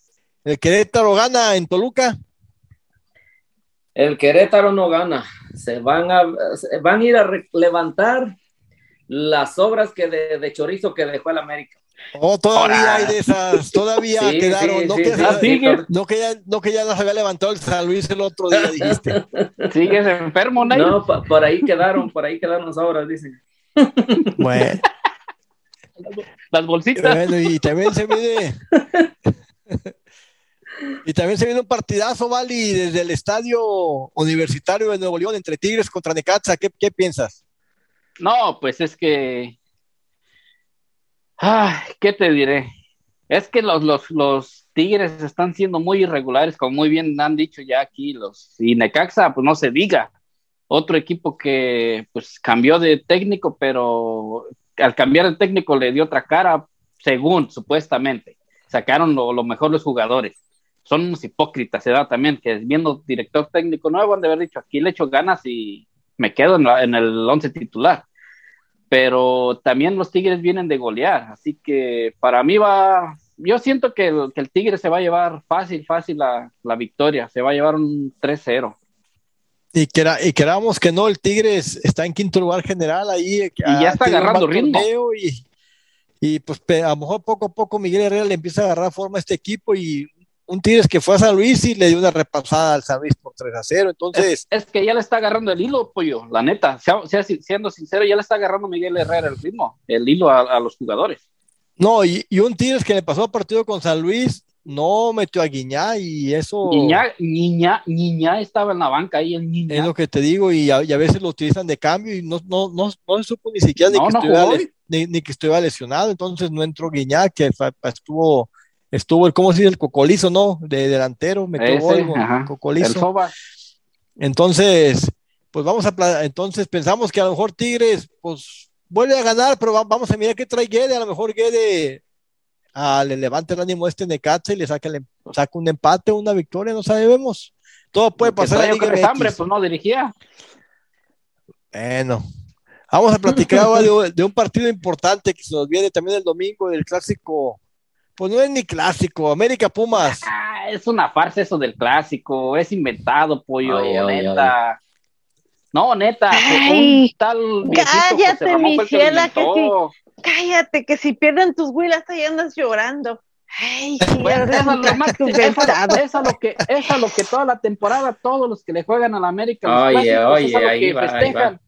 ¿el Querétaro gana en Toluca? El Querétaro no gana. Se van a, se van a ir a levantar las obras que de chorizo que dejó el América. Oh, todavía hay de esas, todavía <laughs> Sí, quedaron, sí, no, sí, que, sí, sí, sigue. to- no que ya, no que ya nos había levantado el San Luis el otro día, dijiste. <laughs> ¿Sigues enfermo, Nail? No, pa- por ahí quedaron, por ahí quedaron las obras, dicen. <laughs> Bueno, Las bolsitas. bueno, y también se viene. Y también se viene un partidazo, Vali, desde el estadio universitario de Nuevo León entre Tigres contra Necaxa. ¿Qué, qué piensas? No, pues es que. Ay, ¿qué te diré? Es que los, los, los Tigres están siendo muy irregulares, como muy bien han dicho ya aquí los. Y Necaxa, pues no se diga. Otro equipo que pues cambió de técnico, pero al cambiar de técnico le dio otra cara, según supuestamente. Sacaron lo, lo mejor los jugadores. Son unos hipócritas, se da también, que viendo director técnico nuevo han de haber dicho, aquí le echo ganas y me quedo en, en el once titular. Pero también los Tigres vienen de golear, así que para mí va, yo siento que el, que el Tigre se va a llevar fácil, fácil la, la victoria, se va a llevar un 3-0. Y, quera- y queramos que no, el Tigres está en quinto lugar general ahí. Y ya está agarrando ritmo. Y, y pues a lo mejor poco a poco Miguel Herrera le empieza a agarrar forma a este equipo y un Tigres que fue a San Luis y le dio una repasada al San Luis por 3 a 0. Entonces, Es, es que ya le está agarrando el hilo, pollo, la neta, sea, sea- siendo sincero, ya le está agarrando Miguel Herrera el ritmo, el hilo a, a los jugadores. no, y, y un Tigres que le pasó partido con San Luis, no metió a Guiñá y eso Niña, niña, niña estaba en la banca ahí, el es niña. lo que te digo y a, y a veces lo utilizan de cambio y no, no, no, no se supo ni siquiera No, que no estuviera, ni, ni que estuviera lesionado, entonces no entró Guiñá, que estuvo, estuvo el, ¿cómo se dice? El cocolizo, ¿no? De delantero, metió gol, cocolizo. El Soba. Entonces, pues vamos a, entonces pensamos que a lo mejor Tigres, pues vuelve a ganar, pero va- vamos a mirar qué trae Guede, a lo mejor Guede le levante el ánimo a este Necaxa y le saca, el, em, saca un empate, una victoria, no sabemos. Todo puede pasar en Liga Hambre, pues no dirigía. Bueno, vamos a platicar ahora de, de un partido importante que se nos viene también el domingo, del clásico. Pues no es ni clásico, América Pumas. Ah, es una farsa eso del clásico, es inventado, pollo, neta. No, neta, Ay, un tal cállate, que Michela, que. Cállate, que si pierden tus huilas ahí andas llorando. Ay, Bueno, es a lo es a que es a lo que toda la temporada todos los que le juegan a la América los Oye, clásicos, oye, es a lo ahí que va, ahí festejan va.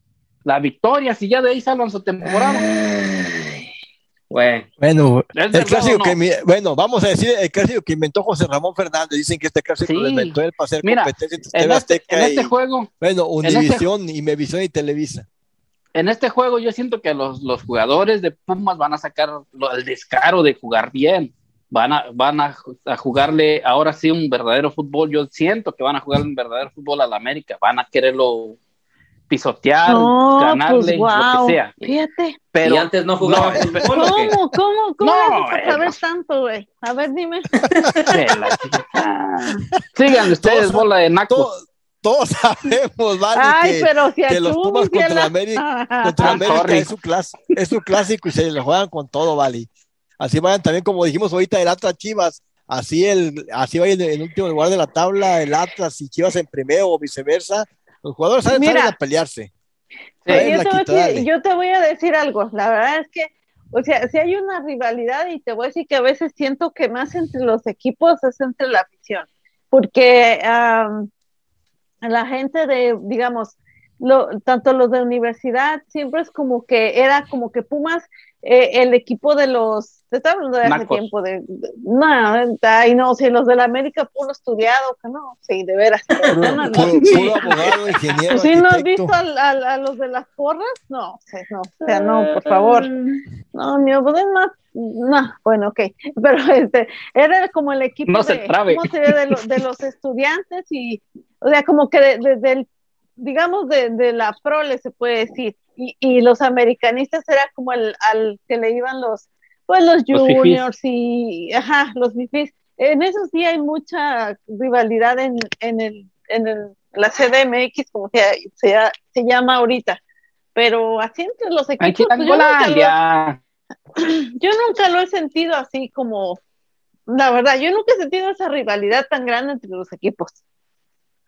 la victoria si ya de ahí salvan su temporada Ay, Bueno, Bueno, ¿Es el clásico no? que, mi- bueno, vamos a decir el clásico que inventó José Ramón Fernández. Dicen que este clásico Sí. lo inventó él para hacer Mira, competencia entre en este, Azteca en este y, juego bueno, este- Univisión y Mevisión y Televisa. en este juego yo siento que los, los jugadores de Pumas van a sacar lo- el descaro de jugar bien. Van a, van a, a jugarle ahora sí un verdadero fútbol. Yo siento que van a jugar un verdadero fútbol a la América. Van a quererlo pisotear, No, ganarle, pues wow. lo que sea. Fíjate. Pero ¿y antes no jugaba no, fútbol? ¿Cómo, cómo, cómo No, para eh, saber no. tanto, güey? A ver, dime. <laughs> Sigan ustedes, Todos- bola de nacos. Todos, todos sabemos, Vale, Ay, que, pero si que los Pumas contra la <laughs> América, contra es su, clas- es su clásico y se le juegan con todo, Vale. Así vayan también, como dijimos ahorita, el Atlas Chivas. Así, el, así vayan en el último lugar de la tabla, el Atlas y Chivas en primero o viceversa. Los jugadores saben, Mira. a pelearse. Sí. Ay, yo, te voy a decir- dale. yo te voy a decir algo. La verdad es que, o sea, si hay una rivalidad y te voy a decir que a veces siento que más entre los equipos es entre la afición. Porque la gente de, digamos, lo, tanto los de universidad, siempre es como que era como que Pumas, eh, el equipo de los, te estaba hablando de hace Nacos. tiempo, de, de- no, ay, no, si los de la América puro estudiado, que no, sí, de veras. <laughs> perdónalo. Puro, puro abogado, ingeniero, ¿Sí no has visto al- al- a, los de las porras? No, o sea, no, o sea, no, por favor. No, mi pues es más, no, bueno, ok, <laughs> pero este, era como el equipo No de, trabe. ¿cómo sería? de, los- de los estudiantes y, o sea, como que de- de- del, digamos, de, de la prole se puede decir, y, y los americanistas era como el, al que le iban los, pues los juniors y, ajá, los fifís. En eso sí hay mucha rivalidad en, en, el, en el, la CDMX, como se, se, se llama ahorita. Pero así entre los equipos, pues, yo, nunca lo, <clears throat> yo nunca lo he sentido así como, la verdad, yo nunca he sentido esa rivalidad tan grande entre los equipos.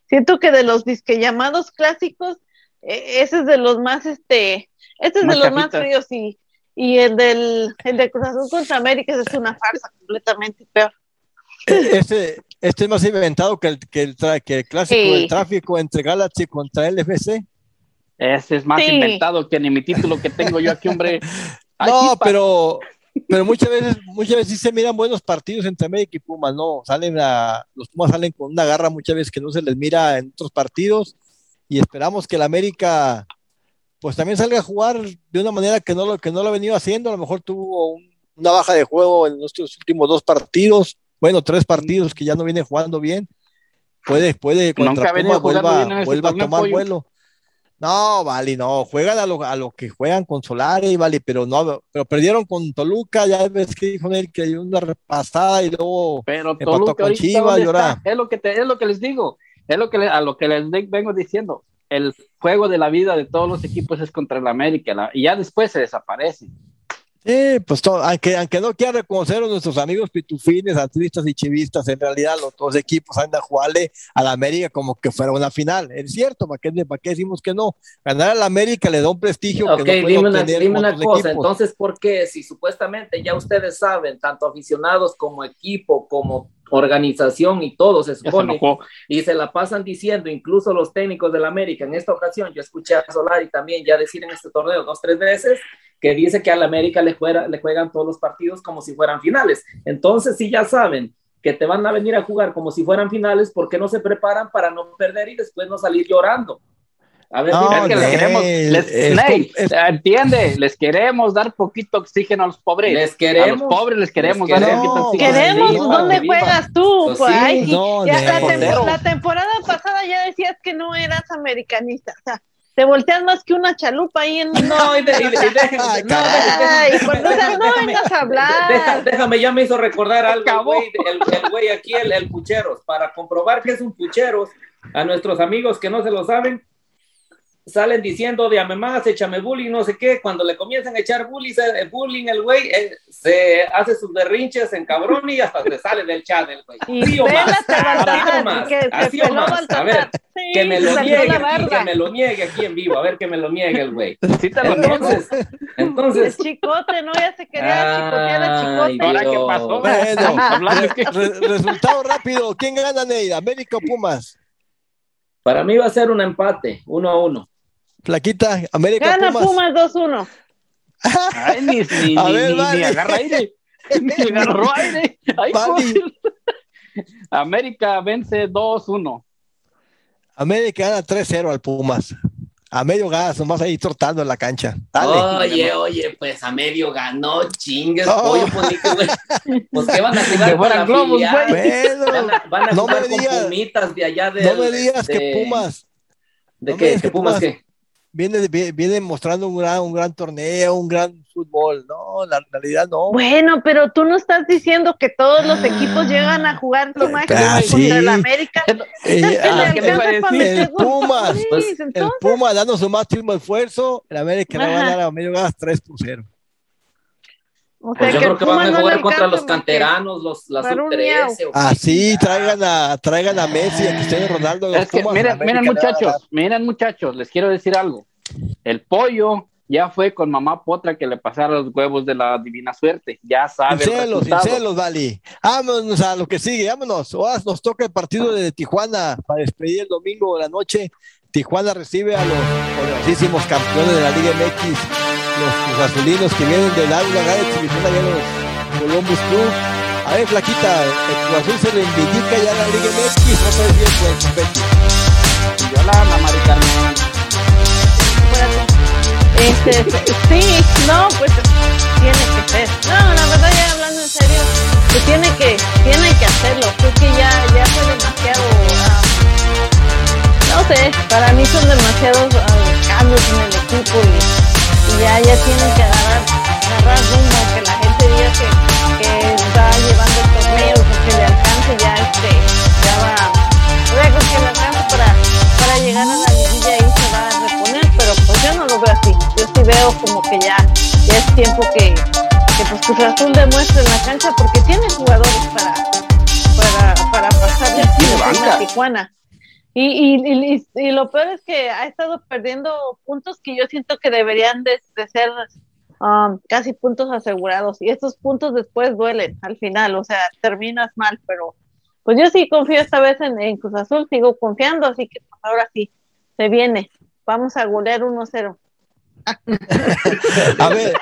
Siento que de los disque llamados clásicos, ese es de los más, este, este es Más de los más fríos y, y el del el de Cruz Azul contra América es una farsa completamente peor. Este, este es más inventado que el, que el, tra- que el clásico Sí. del tráfico entre Galaxy contra LFC. Ese es más Sí. inventado que ni mi título que tengo yo aquí, hombre. <laughs> Ay, No, chispa. pero, pero muchas veces, muchas veces sí se miran buenos partidos entre América y Pumas, no, salen a, los Pumas salen con una garra muchas veces que no se les mira en otros partidos y esperamos que el América pues también salga a jugar de una manera que no lo, que no lo ha venido haciendo, a lo mejor tuvo un- una baja de juego en nuestros últimos dos partidos, bueno, tres partidos que ya no viene jugando bien, puede, puede contra jugando vuelva, bien en ese vuelva a tomar Pollo. vuelo. No, vale, no, juegan a lo, a lo que juegan con Solari, vale, pero no, pero perdieron con Toluca, ya ves que dijo él que hay una repasada y luego Pero empató Toluca con. Es lo que te, es lo que les digo, es lo que le- a lo que les de- vengo diciendo. El juego de la vida de todos los equipos es contra el América la- y ya después se desaparece. Sí, pues to- aunque, aunque no quieran reconocer a nuestros amigos pitufines, atlistas y chivistas, en realidad los dos equipos andan a jugarle a la América como que fuera una final. Es cierto, ¿para qué, para qué decimos que no? Ganar a la América le da un prestigio Ok, que no dime una, dime una cosa, equipos. entonces, ¿por qué si supuestamente ya ustedes saben, tanto aficionados como equipo, como organización y todo se supone, y se la pasan diciendo, incluso los técnicos de la América, en esta ocasión yo escuché a Solari también ya decir en este torneo dos, tres veces, que dice que a la América le, juega, le juegan todos los partidos como si fueran finales. Entonces, si ya saben que te van a venir a jugar como si fueran finales, ¿por qué no se preparan para no perder y después no salir llorando? A ver, No, dime Es que les queremos, les, es Ney, es- entiende, les queremos dar poquito oxígeno a los pobres. Les A queremos. los pobres les queremos Les dar queremos. poquito oxígeno. Queremos, ¿dónde juegas tú? Pues Pues, sí, ay, no, ya la, tempo- la temporada pasada ya decías que no eras americanista, o sea, te volteas más que una chalupa ahí en. No, y, de, y, de, y <laughs> déjenme, Ay, no, caray. Ay, déjame- no déjame- vengas a hablar. Deja- déjame, ya me hizo recordar algo el Acabó. güey, el, el güey aquí, el, el pucheros. Para comprobar que es un pucheros, a nuestros amigos que no se lo saben, salen diciendo de más, échame bullying, no sé qué. Cuando le comienzan a echar bullying, se- bullying el güey eh, se hace sus berrinches en cabrón y hasta se sale del chat el güey. Así o más, así o más, que se así o peló más. A ver. Sí, que me lo niegue, aquí, que me lo niegue aquí en vivo, a ver que me lo niegue el güey. Sí te lo niego. Entonces, El entonces, chicote, ¿no? Ya se quería chicotear a chicote. ¿Ahora qué pasó? Bueno, que- re- resultado rápido. ¿Quién gana, Neida? ¿América o Pumas? para mí va a ser un empate, uno a uno. Flaquita, América Gana Pumas. Pumas 2-1. <laughs> Ay, ni, ni, A ni- ver, ni- agarra aire. <laughs> Ni agarró aire. Ay. América vence 2-1. América gana 3-0 al Pumas. A medio gas, nomás ahí trotando en la cancha. Dale. Oye, oye, pues a medio ganó, chingues, Oh. pollo, pues, que. Pues que van a <laughs> Que jugar con la globos, Van a, van a No jugar me con pumitas de allá de. no me digas que de- Pumas ¿De no qué? ¿Que que Pumas Pumas- qué? Viene, viene, mostrando un gran, un gran torneo, un gran fútbol. No, la realidad no. Bueno, pero tú no estás diciendo que todos los equipos llegan a jugar su máximo Ah, contra sí. el América. Eh, ¿Qué le ah, ¿qué le iba a alcanza para decir? meter el? Pumas, Sí, pues, el entonces, Puma dando su máximo esfuerzo, el América le va a ganar a medio gas 3 por 0. O sea Pues yo que creo que van a no jugar contra los canteranos, los, la para un sub-13. o qué Así, traigan a, traigan a Messi, a Cristiano Ronaldo. Es que, miren, muchachos, miren muchachos, les quiero decir algo. El pollo ya fue con mamá Potra que le pasara los huevos de la divina suerte. Ya sabe Sin el celos, sin celos, Vali. Vámonos a lo que sigue, vámonos. Ahora nos toca el partido de Tijuana para despedir el domingo de la noche. Tijuana recibe a los poderosísimos campeones de la Liga MX, los Cruz Azulinos que vienen del aula en los Columbus Club. A ver, Flaquita, el Cruz Azul se reivindica ya la Liga MX, no sé bien pues, Betty. Yo la Ana Mari Carmen. Este, sí, no, pues tiene que ser. No, la verdad ya hablando en serio, que tiene que, tiene que hacerlo. Creo que ya, ya fue demasiado, ah, no sé, para mí son demasiados ah, cambios en el equipo y, y ya, ya tienen que agarrar, agarrar rumbo, que la gente diga que, que está llevando el torneo, que le alcance ya este, ya va, o sea, con que le alcance para, para llegar a la liguilla y se va a reponer, pero pues yo no lo veo así. Yo sí veo como que ya, ya es tiempo que, que pues Cruz Azul demuestre en la cancha porque tiene jugadores para, para, para pasarle tiene encima banca. a Tijuana. Y, y, lo peor es que ha estado perdiendo puntos que yo siento que deberían de, ser um, casi puntos asegurados. Y estos puntos después duelen al final, o sea, terminas mal, pero pues yo sí confío esta vez en, en Cruz Azul, sigo confiando, así que pues ahora sí, se viene. Vamos a golear 1-0. <laughs> A ver,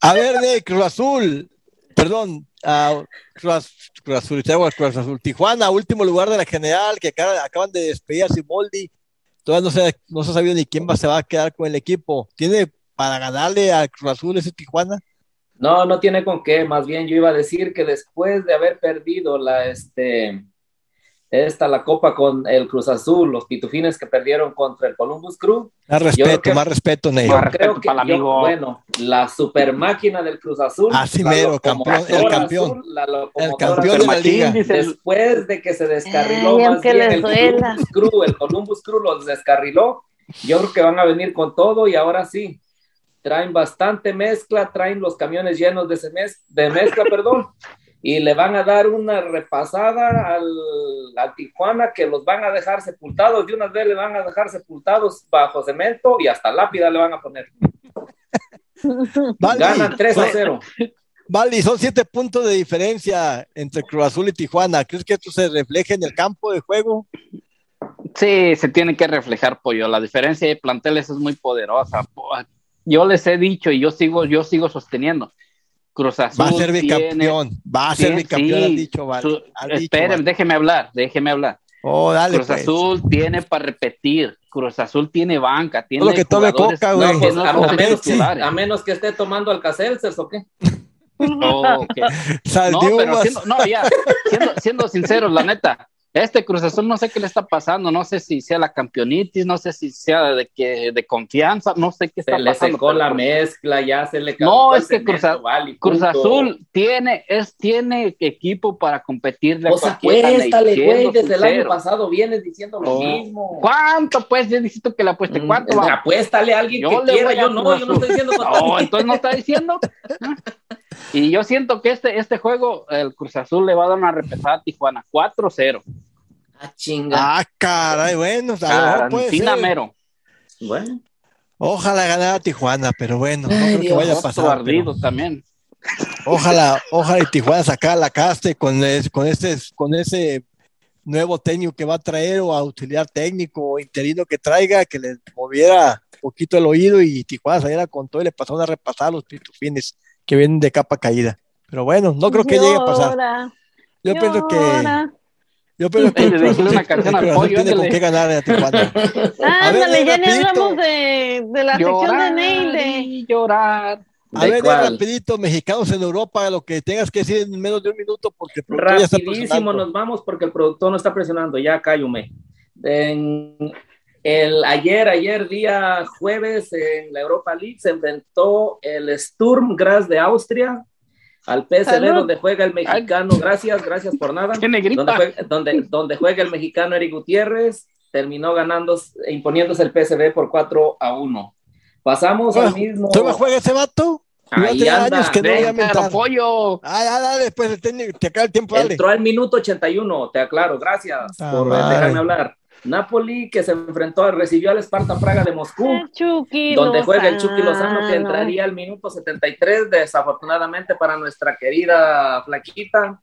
a ver, de Cruz Azul, perdón, a Cruz, Cruz Azul, Cruz Azul, Tijuana, último lugar de la general, que acaba- acaban de despedir a Simoldi, todavía no se, no se ha sabido ni quién va, se va a quedar con el equipo. ¿Tiene para ganarle a Cruz Azul ese Tijuana? No, no tiene con qué. Más bien yo iba a decir que después de haber perdido la, este, esta, la copa con el Cruz Azul, los pitufines que perdieron contra el Columbus Crew, Más respeto, que- más respeto, Ney. Más respeto creo que, para el yo- amigo. bueno, la super máquina del Cruz Azul, Así mero, campeón, el campeón. azul, la El campeón de la liga. Después de que se descarriló Ay, más bien el. Columbus Crew, el Columbus Crew los descarriló, yo creo que van a venir con todo y ahora sí, traen bastante mezcla, traen los camiones llenos de, mez- de mezcla, perdón, y le van a dar una repasada al, al Tijuana que los van a dejar sepultados, de una vez le van a dejar sepultados bajo cemento y hasta lápida le van a poner. <laughs> Vale, Ganan 3 a son- 0. Vale, son siete puntos de diferencia entre Cruz Azul y Tijuana. ¿Crees que esto se refleja en el campo de juego? Sí, se tiene que reflejar, pollo. La diferencia de planteles es muy poderosa. Po- Yo les he dicho y yo sigo, yo sigo sosteniendo. Cruz Azul Va a ser tiene- bicampeón, va a ser bicampeón, sí, has dicho, Vale. su- has dicho, esperen, Vale. déjeme hablar, déjeme hablar. Oh, dale, Cruz pues. Azul tiene para repetir. Cruz Azul tiene banca, tiene Solo que tome coca, güey. No, pues, no, a, a menos que, titulares. a menos que esté tomando Alcacelser o qué. Oh, <laughs> ok. Sal No, pero siendo, no, ya, siendo, siendo sinceros, la neta, Este Cruz Azul no sé qué le está pasando, no sé si sea la campeonitis, no sé si sea de que de confianza, no sé qué está Se le pasando. secó pero la Cruz- mezcla, ya se le No, es que Cruz, A- vale, Cruz. Azul tiene, es, tiene equipo para competirle a Pues cualquiera, apuéstale, güey, desde el año pasado vienes diciendo lo Oh. mismo. ¿Cuánto pues? Yo necesito que le apueste. Mm, ¿Cuánto va? Apuéstale a alguien Yo que le quiera, a yo no, yo no Azul. estoy diciendo <laughs> No, entonces no está diciendo. <laughs> Y yo siento que este, este juego, el Cruz Azul le va a dar una repesada a Tijuana, 4-0. Ah, chinga. Ah, caray, bueno, a mero. Bueno, Ojalá ganara Tijuana, pero bueno, no Ay, creo que vaya a pasar. pero también. Ojalá, ojalá y Tijuana sacara la caste con, es- con, ese, con ese nuevo técnico que va a traer o auxiliar técnico o interino que traiga, que le moviera un poquito el oído y Tijuana saliera con todo y le repasada a los pitufines que vienen de capa caída. Pero bueno, no creo que llegue a pasar. Yo pienso que yo pienso que le una canción al pollo, tiene con qué ganar a Tijuana. <laughs> Ándale, ya ni hablamos de, de la sección de Llorar Neil. y llorar. A ¿De ver, cuál? rapidito, mexicanos en Europa, lo que tengas que decir en menos de un minuto porque el productor ya está rapidísimo nos vamos porque el productor no está presionando, ya cállame. En el ayer, ayer día jueves en la Europa League se enfrentó el Sturm Graz de Austria al PSV Salud. donde juega el mexicano, gracias, gracias por nada. Donde juega, donde, donde juega el mexicano Eric Gutiérrez, terminó ganando, imponiéndose el PSV por 4 a 1. Pasamos al mismo. ¿Todavía juega ese vato? Yo Ahí anda. años que no voy a mentar. pollo. Ah, ya, dale, después te acaba el tiempo, dale. Entró al minuto 81, te aclaro, gracias Ah, por madre. dejarme hablar. Napoli que se enfrentó, recibió al Sparta Praga de Moscú, Chucky donde juega el Chucky Lozano que entraría al minuto 73, desafortunadamente para nuestra querida Flaquita.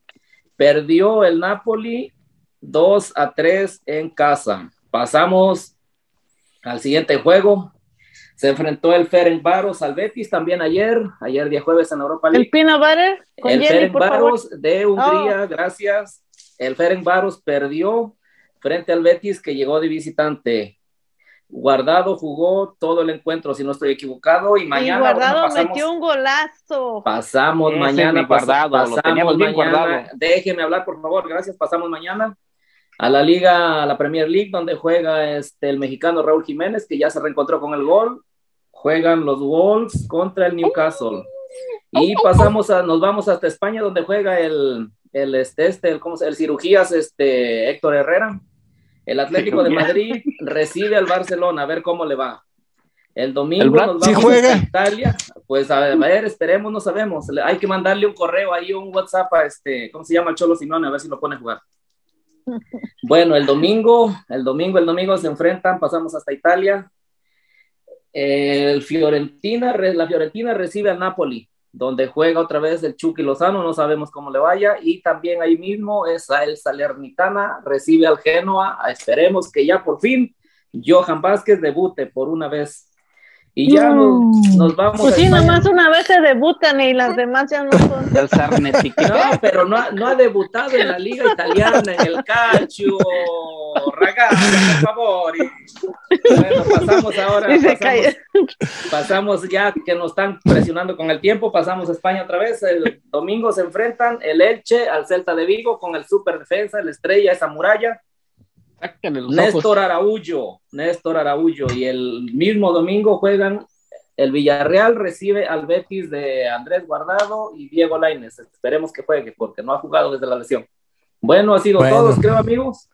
Perdió el Napoli 2 a 3 en casa. Pasamos al siguiente juego. Se enfrentó el Ferencváros al Betis también ayer, ayer día jueves en Europa League. El butter con El jelly, por favor. Oh. Ferencváros de Hungría, gracias. El Ferencváros perdió frente al Betis que llegó de visitante. Guardado jugó todo el encuentro, si no estoy equivocado, y Y mañana Guardado bueno, pasamos, metió un golazo. pasamos Ese mañana, Guardado, pas- lo pasamos teníamos bien mañana, guardado. déjeme hablar por favor, gracias, pasamos mañana a la Liga, a la Premier League, donde juega este, el mexicano Raúl Jiménez, que ya se reencontró con el gol, juegan los Wolves contra el Newcastle. Y pasamos a, nos vamos hasta España, donde juega el, el, este, este, el, ¿cómo se, el cirugías, este, Héctor Herrera. El Atlético de Madrid recibe al Barcelona, a ver cómo le va. El domingo ¿El Bra- nos vamos juega? a Italia. Pues a ver, esperemos, no sabemos. Le- Hay que mandarle un correo ahí, un WhatsApp a este, ¿cómo se llama? El Cholo Simón, a ver si lo pone a jugar. <laughs> Bueno, el domingo, el domingo, el domingo se enfrentan, pasamos hasta Italia. El Fiorentina, re- la Fiorentina recibe al Napoli, donde juega otra vez el Chucky Lozano, no sabemos cómo le vaya, y también ahí mismo es el Salernitana, recibe al Genoa, esperemos que ya por fin Johan Vázquez debute por una vez. Y ya nos, nos vamos Pues a sí, España. nomás una vez se debutan y las demás ya no son. <laughs> No, pero no, ha- no ha debutado en la liga italiana, en el calcio, ragazzi, por favor. Y, bueno, pasamos ahora, Y se pasamos, pasamos ya que nos están presionando con el tiempo, pasamos a España otra vez. El domingo se enfrentan el Elche al Celta de Vigo con el super defensa, el estrella, esa muralla. Néstor. Araújo, Néstor Araújo, y el mismo domingo juegan el Villarreal recibe al Betis de Andrés Guardado y Diego Lainez. Esperemos que juegue porque no ha jugado desde la lesión. Bueno, ha sido Bueno. todos, creo, amigos.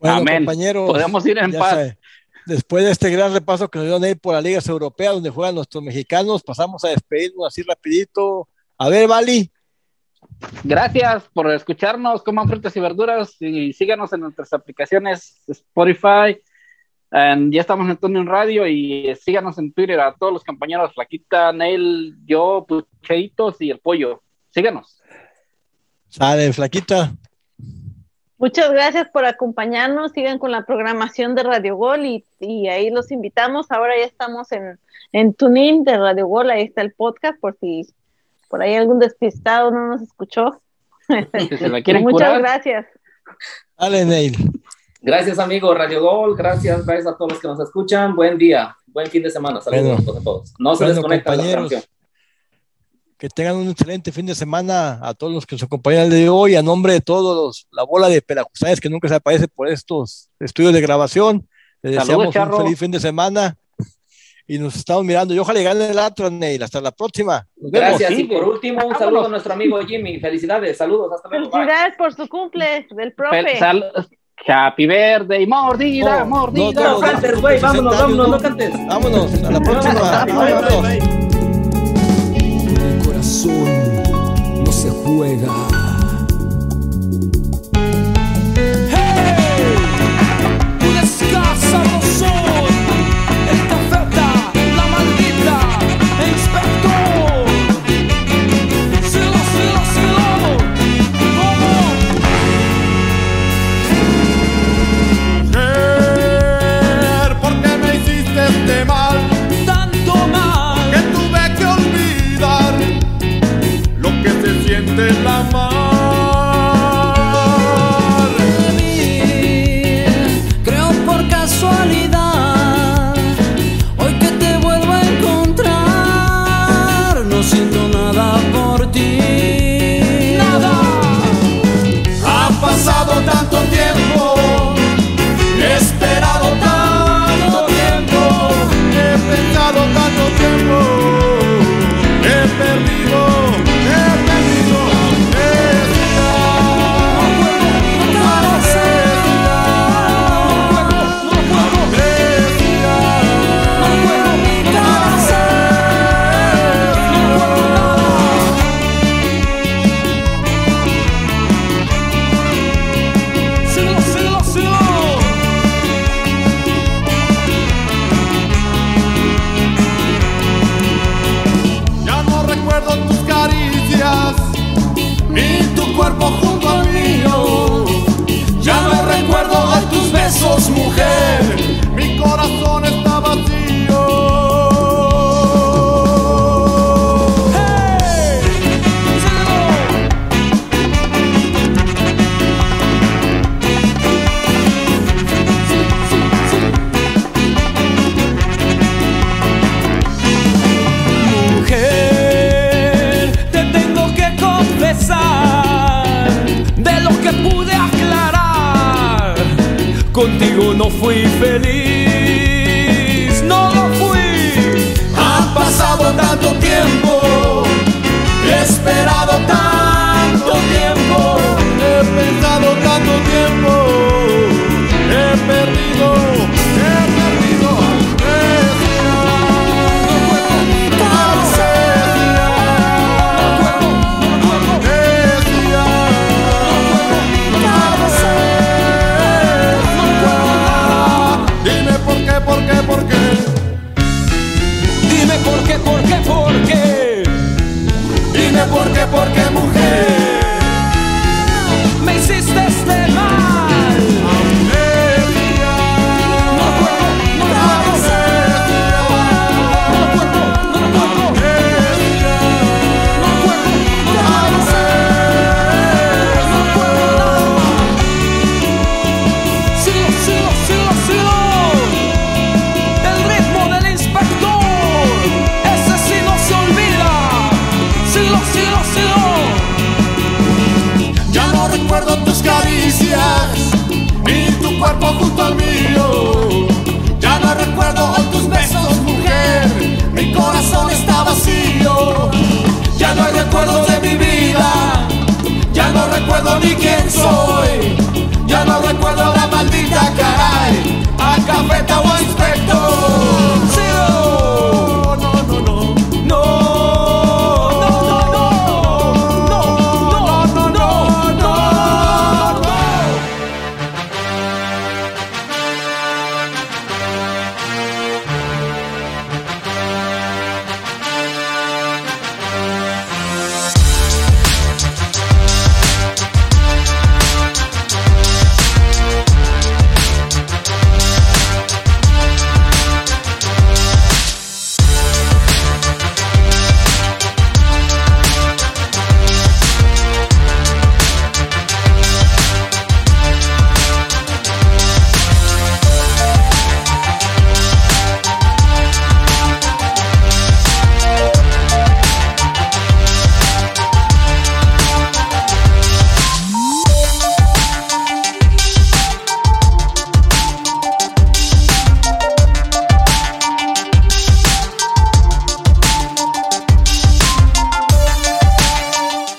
Bueno, Amén. compañeros, Podemos ir en paz. sabe, después de este gran repaso que nos dio Ney por las ligas europeas donde juegan nuestros mexicanos, pasamos a despedirnos así rapidito. A ver, Vali, Gracias por escucharnos. Coman frutas y verduras y síganos en nuestras aplicaciones Spotify. And ya estamos en Tony Radio y síganos en Twitter a todos los compañeros, Flaquita, Neil, yo, Pucheitos y el Pollo. Síganos. sale, flaquita. Muchas gracias por acompañarnos. Sigan con la programación de Radio Gol y, y ahí los invitamos. Ahora ya estamos en, en Tunin de Radio Gol. Ahí está el podcast por si por ahí algún despistado no nos escuchó. <laughs> Muchas gracias. Dale, Neil. Gracias, amigo Radio Gol. Gracias, gracias a todos los que nos escuchan. Buen día, buen fin de semana. Saludos a todos. No se bueno, la canción. Que tengan un excelente fin de semana a todos los que nos acompañan de hoy. A nombre de todos los, la bola de pelacusares que nunca se aparece por estos estudios de grabación. Les deseamos un feliz fin de semana y nos estamos mirando. Y ojalá gane el Atlas, Neil. Hasta la próxima. Gracias. Sí, y por último, un saludo a nuestro amigo Jimmy. Felicidades, saludos. Hasta luego. Felicidades por su cumple del profe. Happy Verde y mordida, no, mordida. No, no, cantes, güey, vámonos, vámonos, no cantes. Vámonos, a la próxima. vámonos. El corazón no se juega.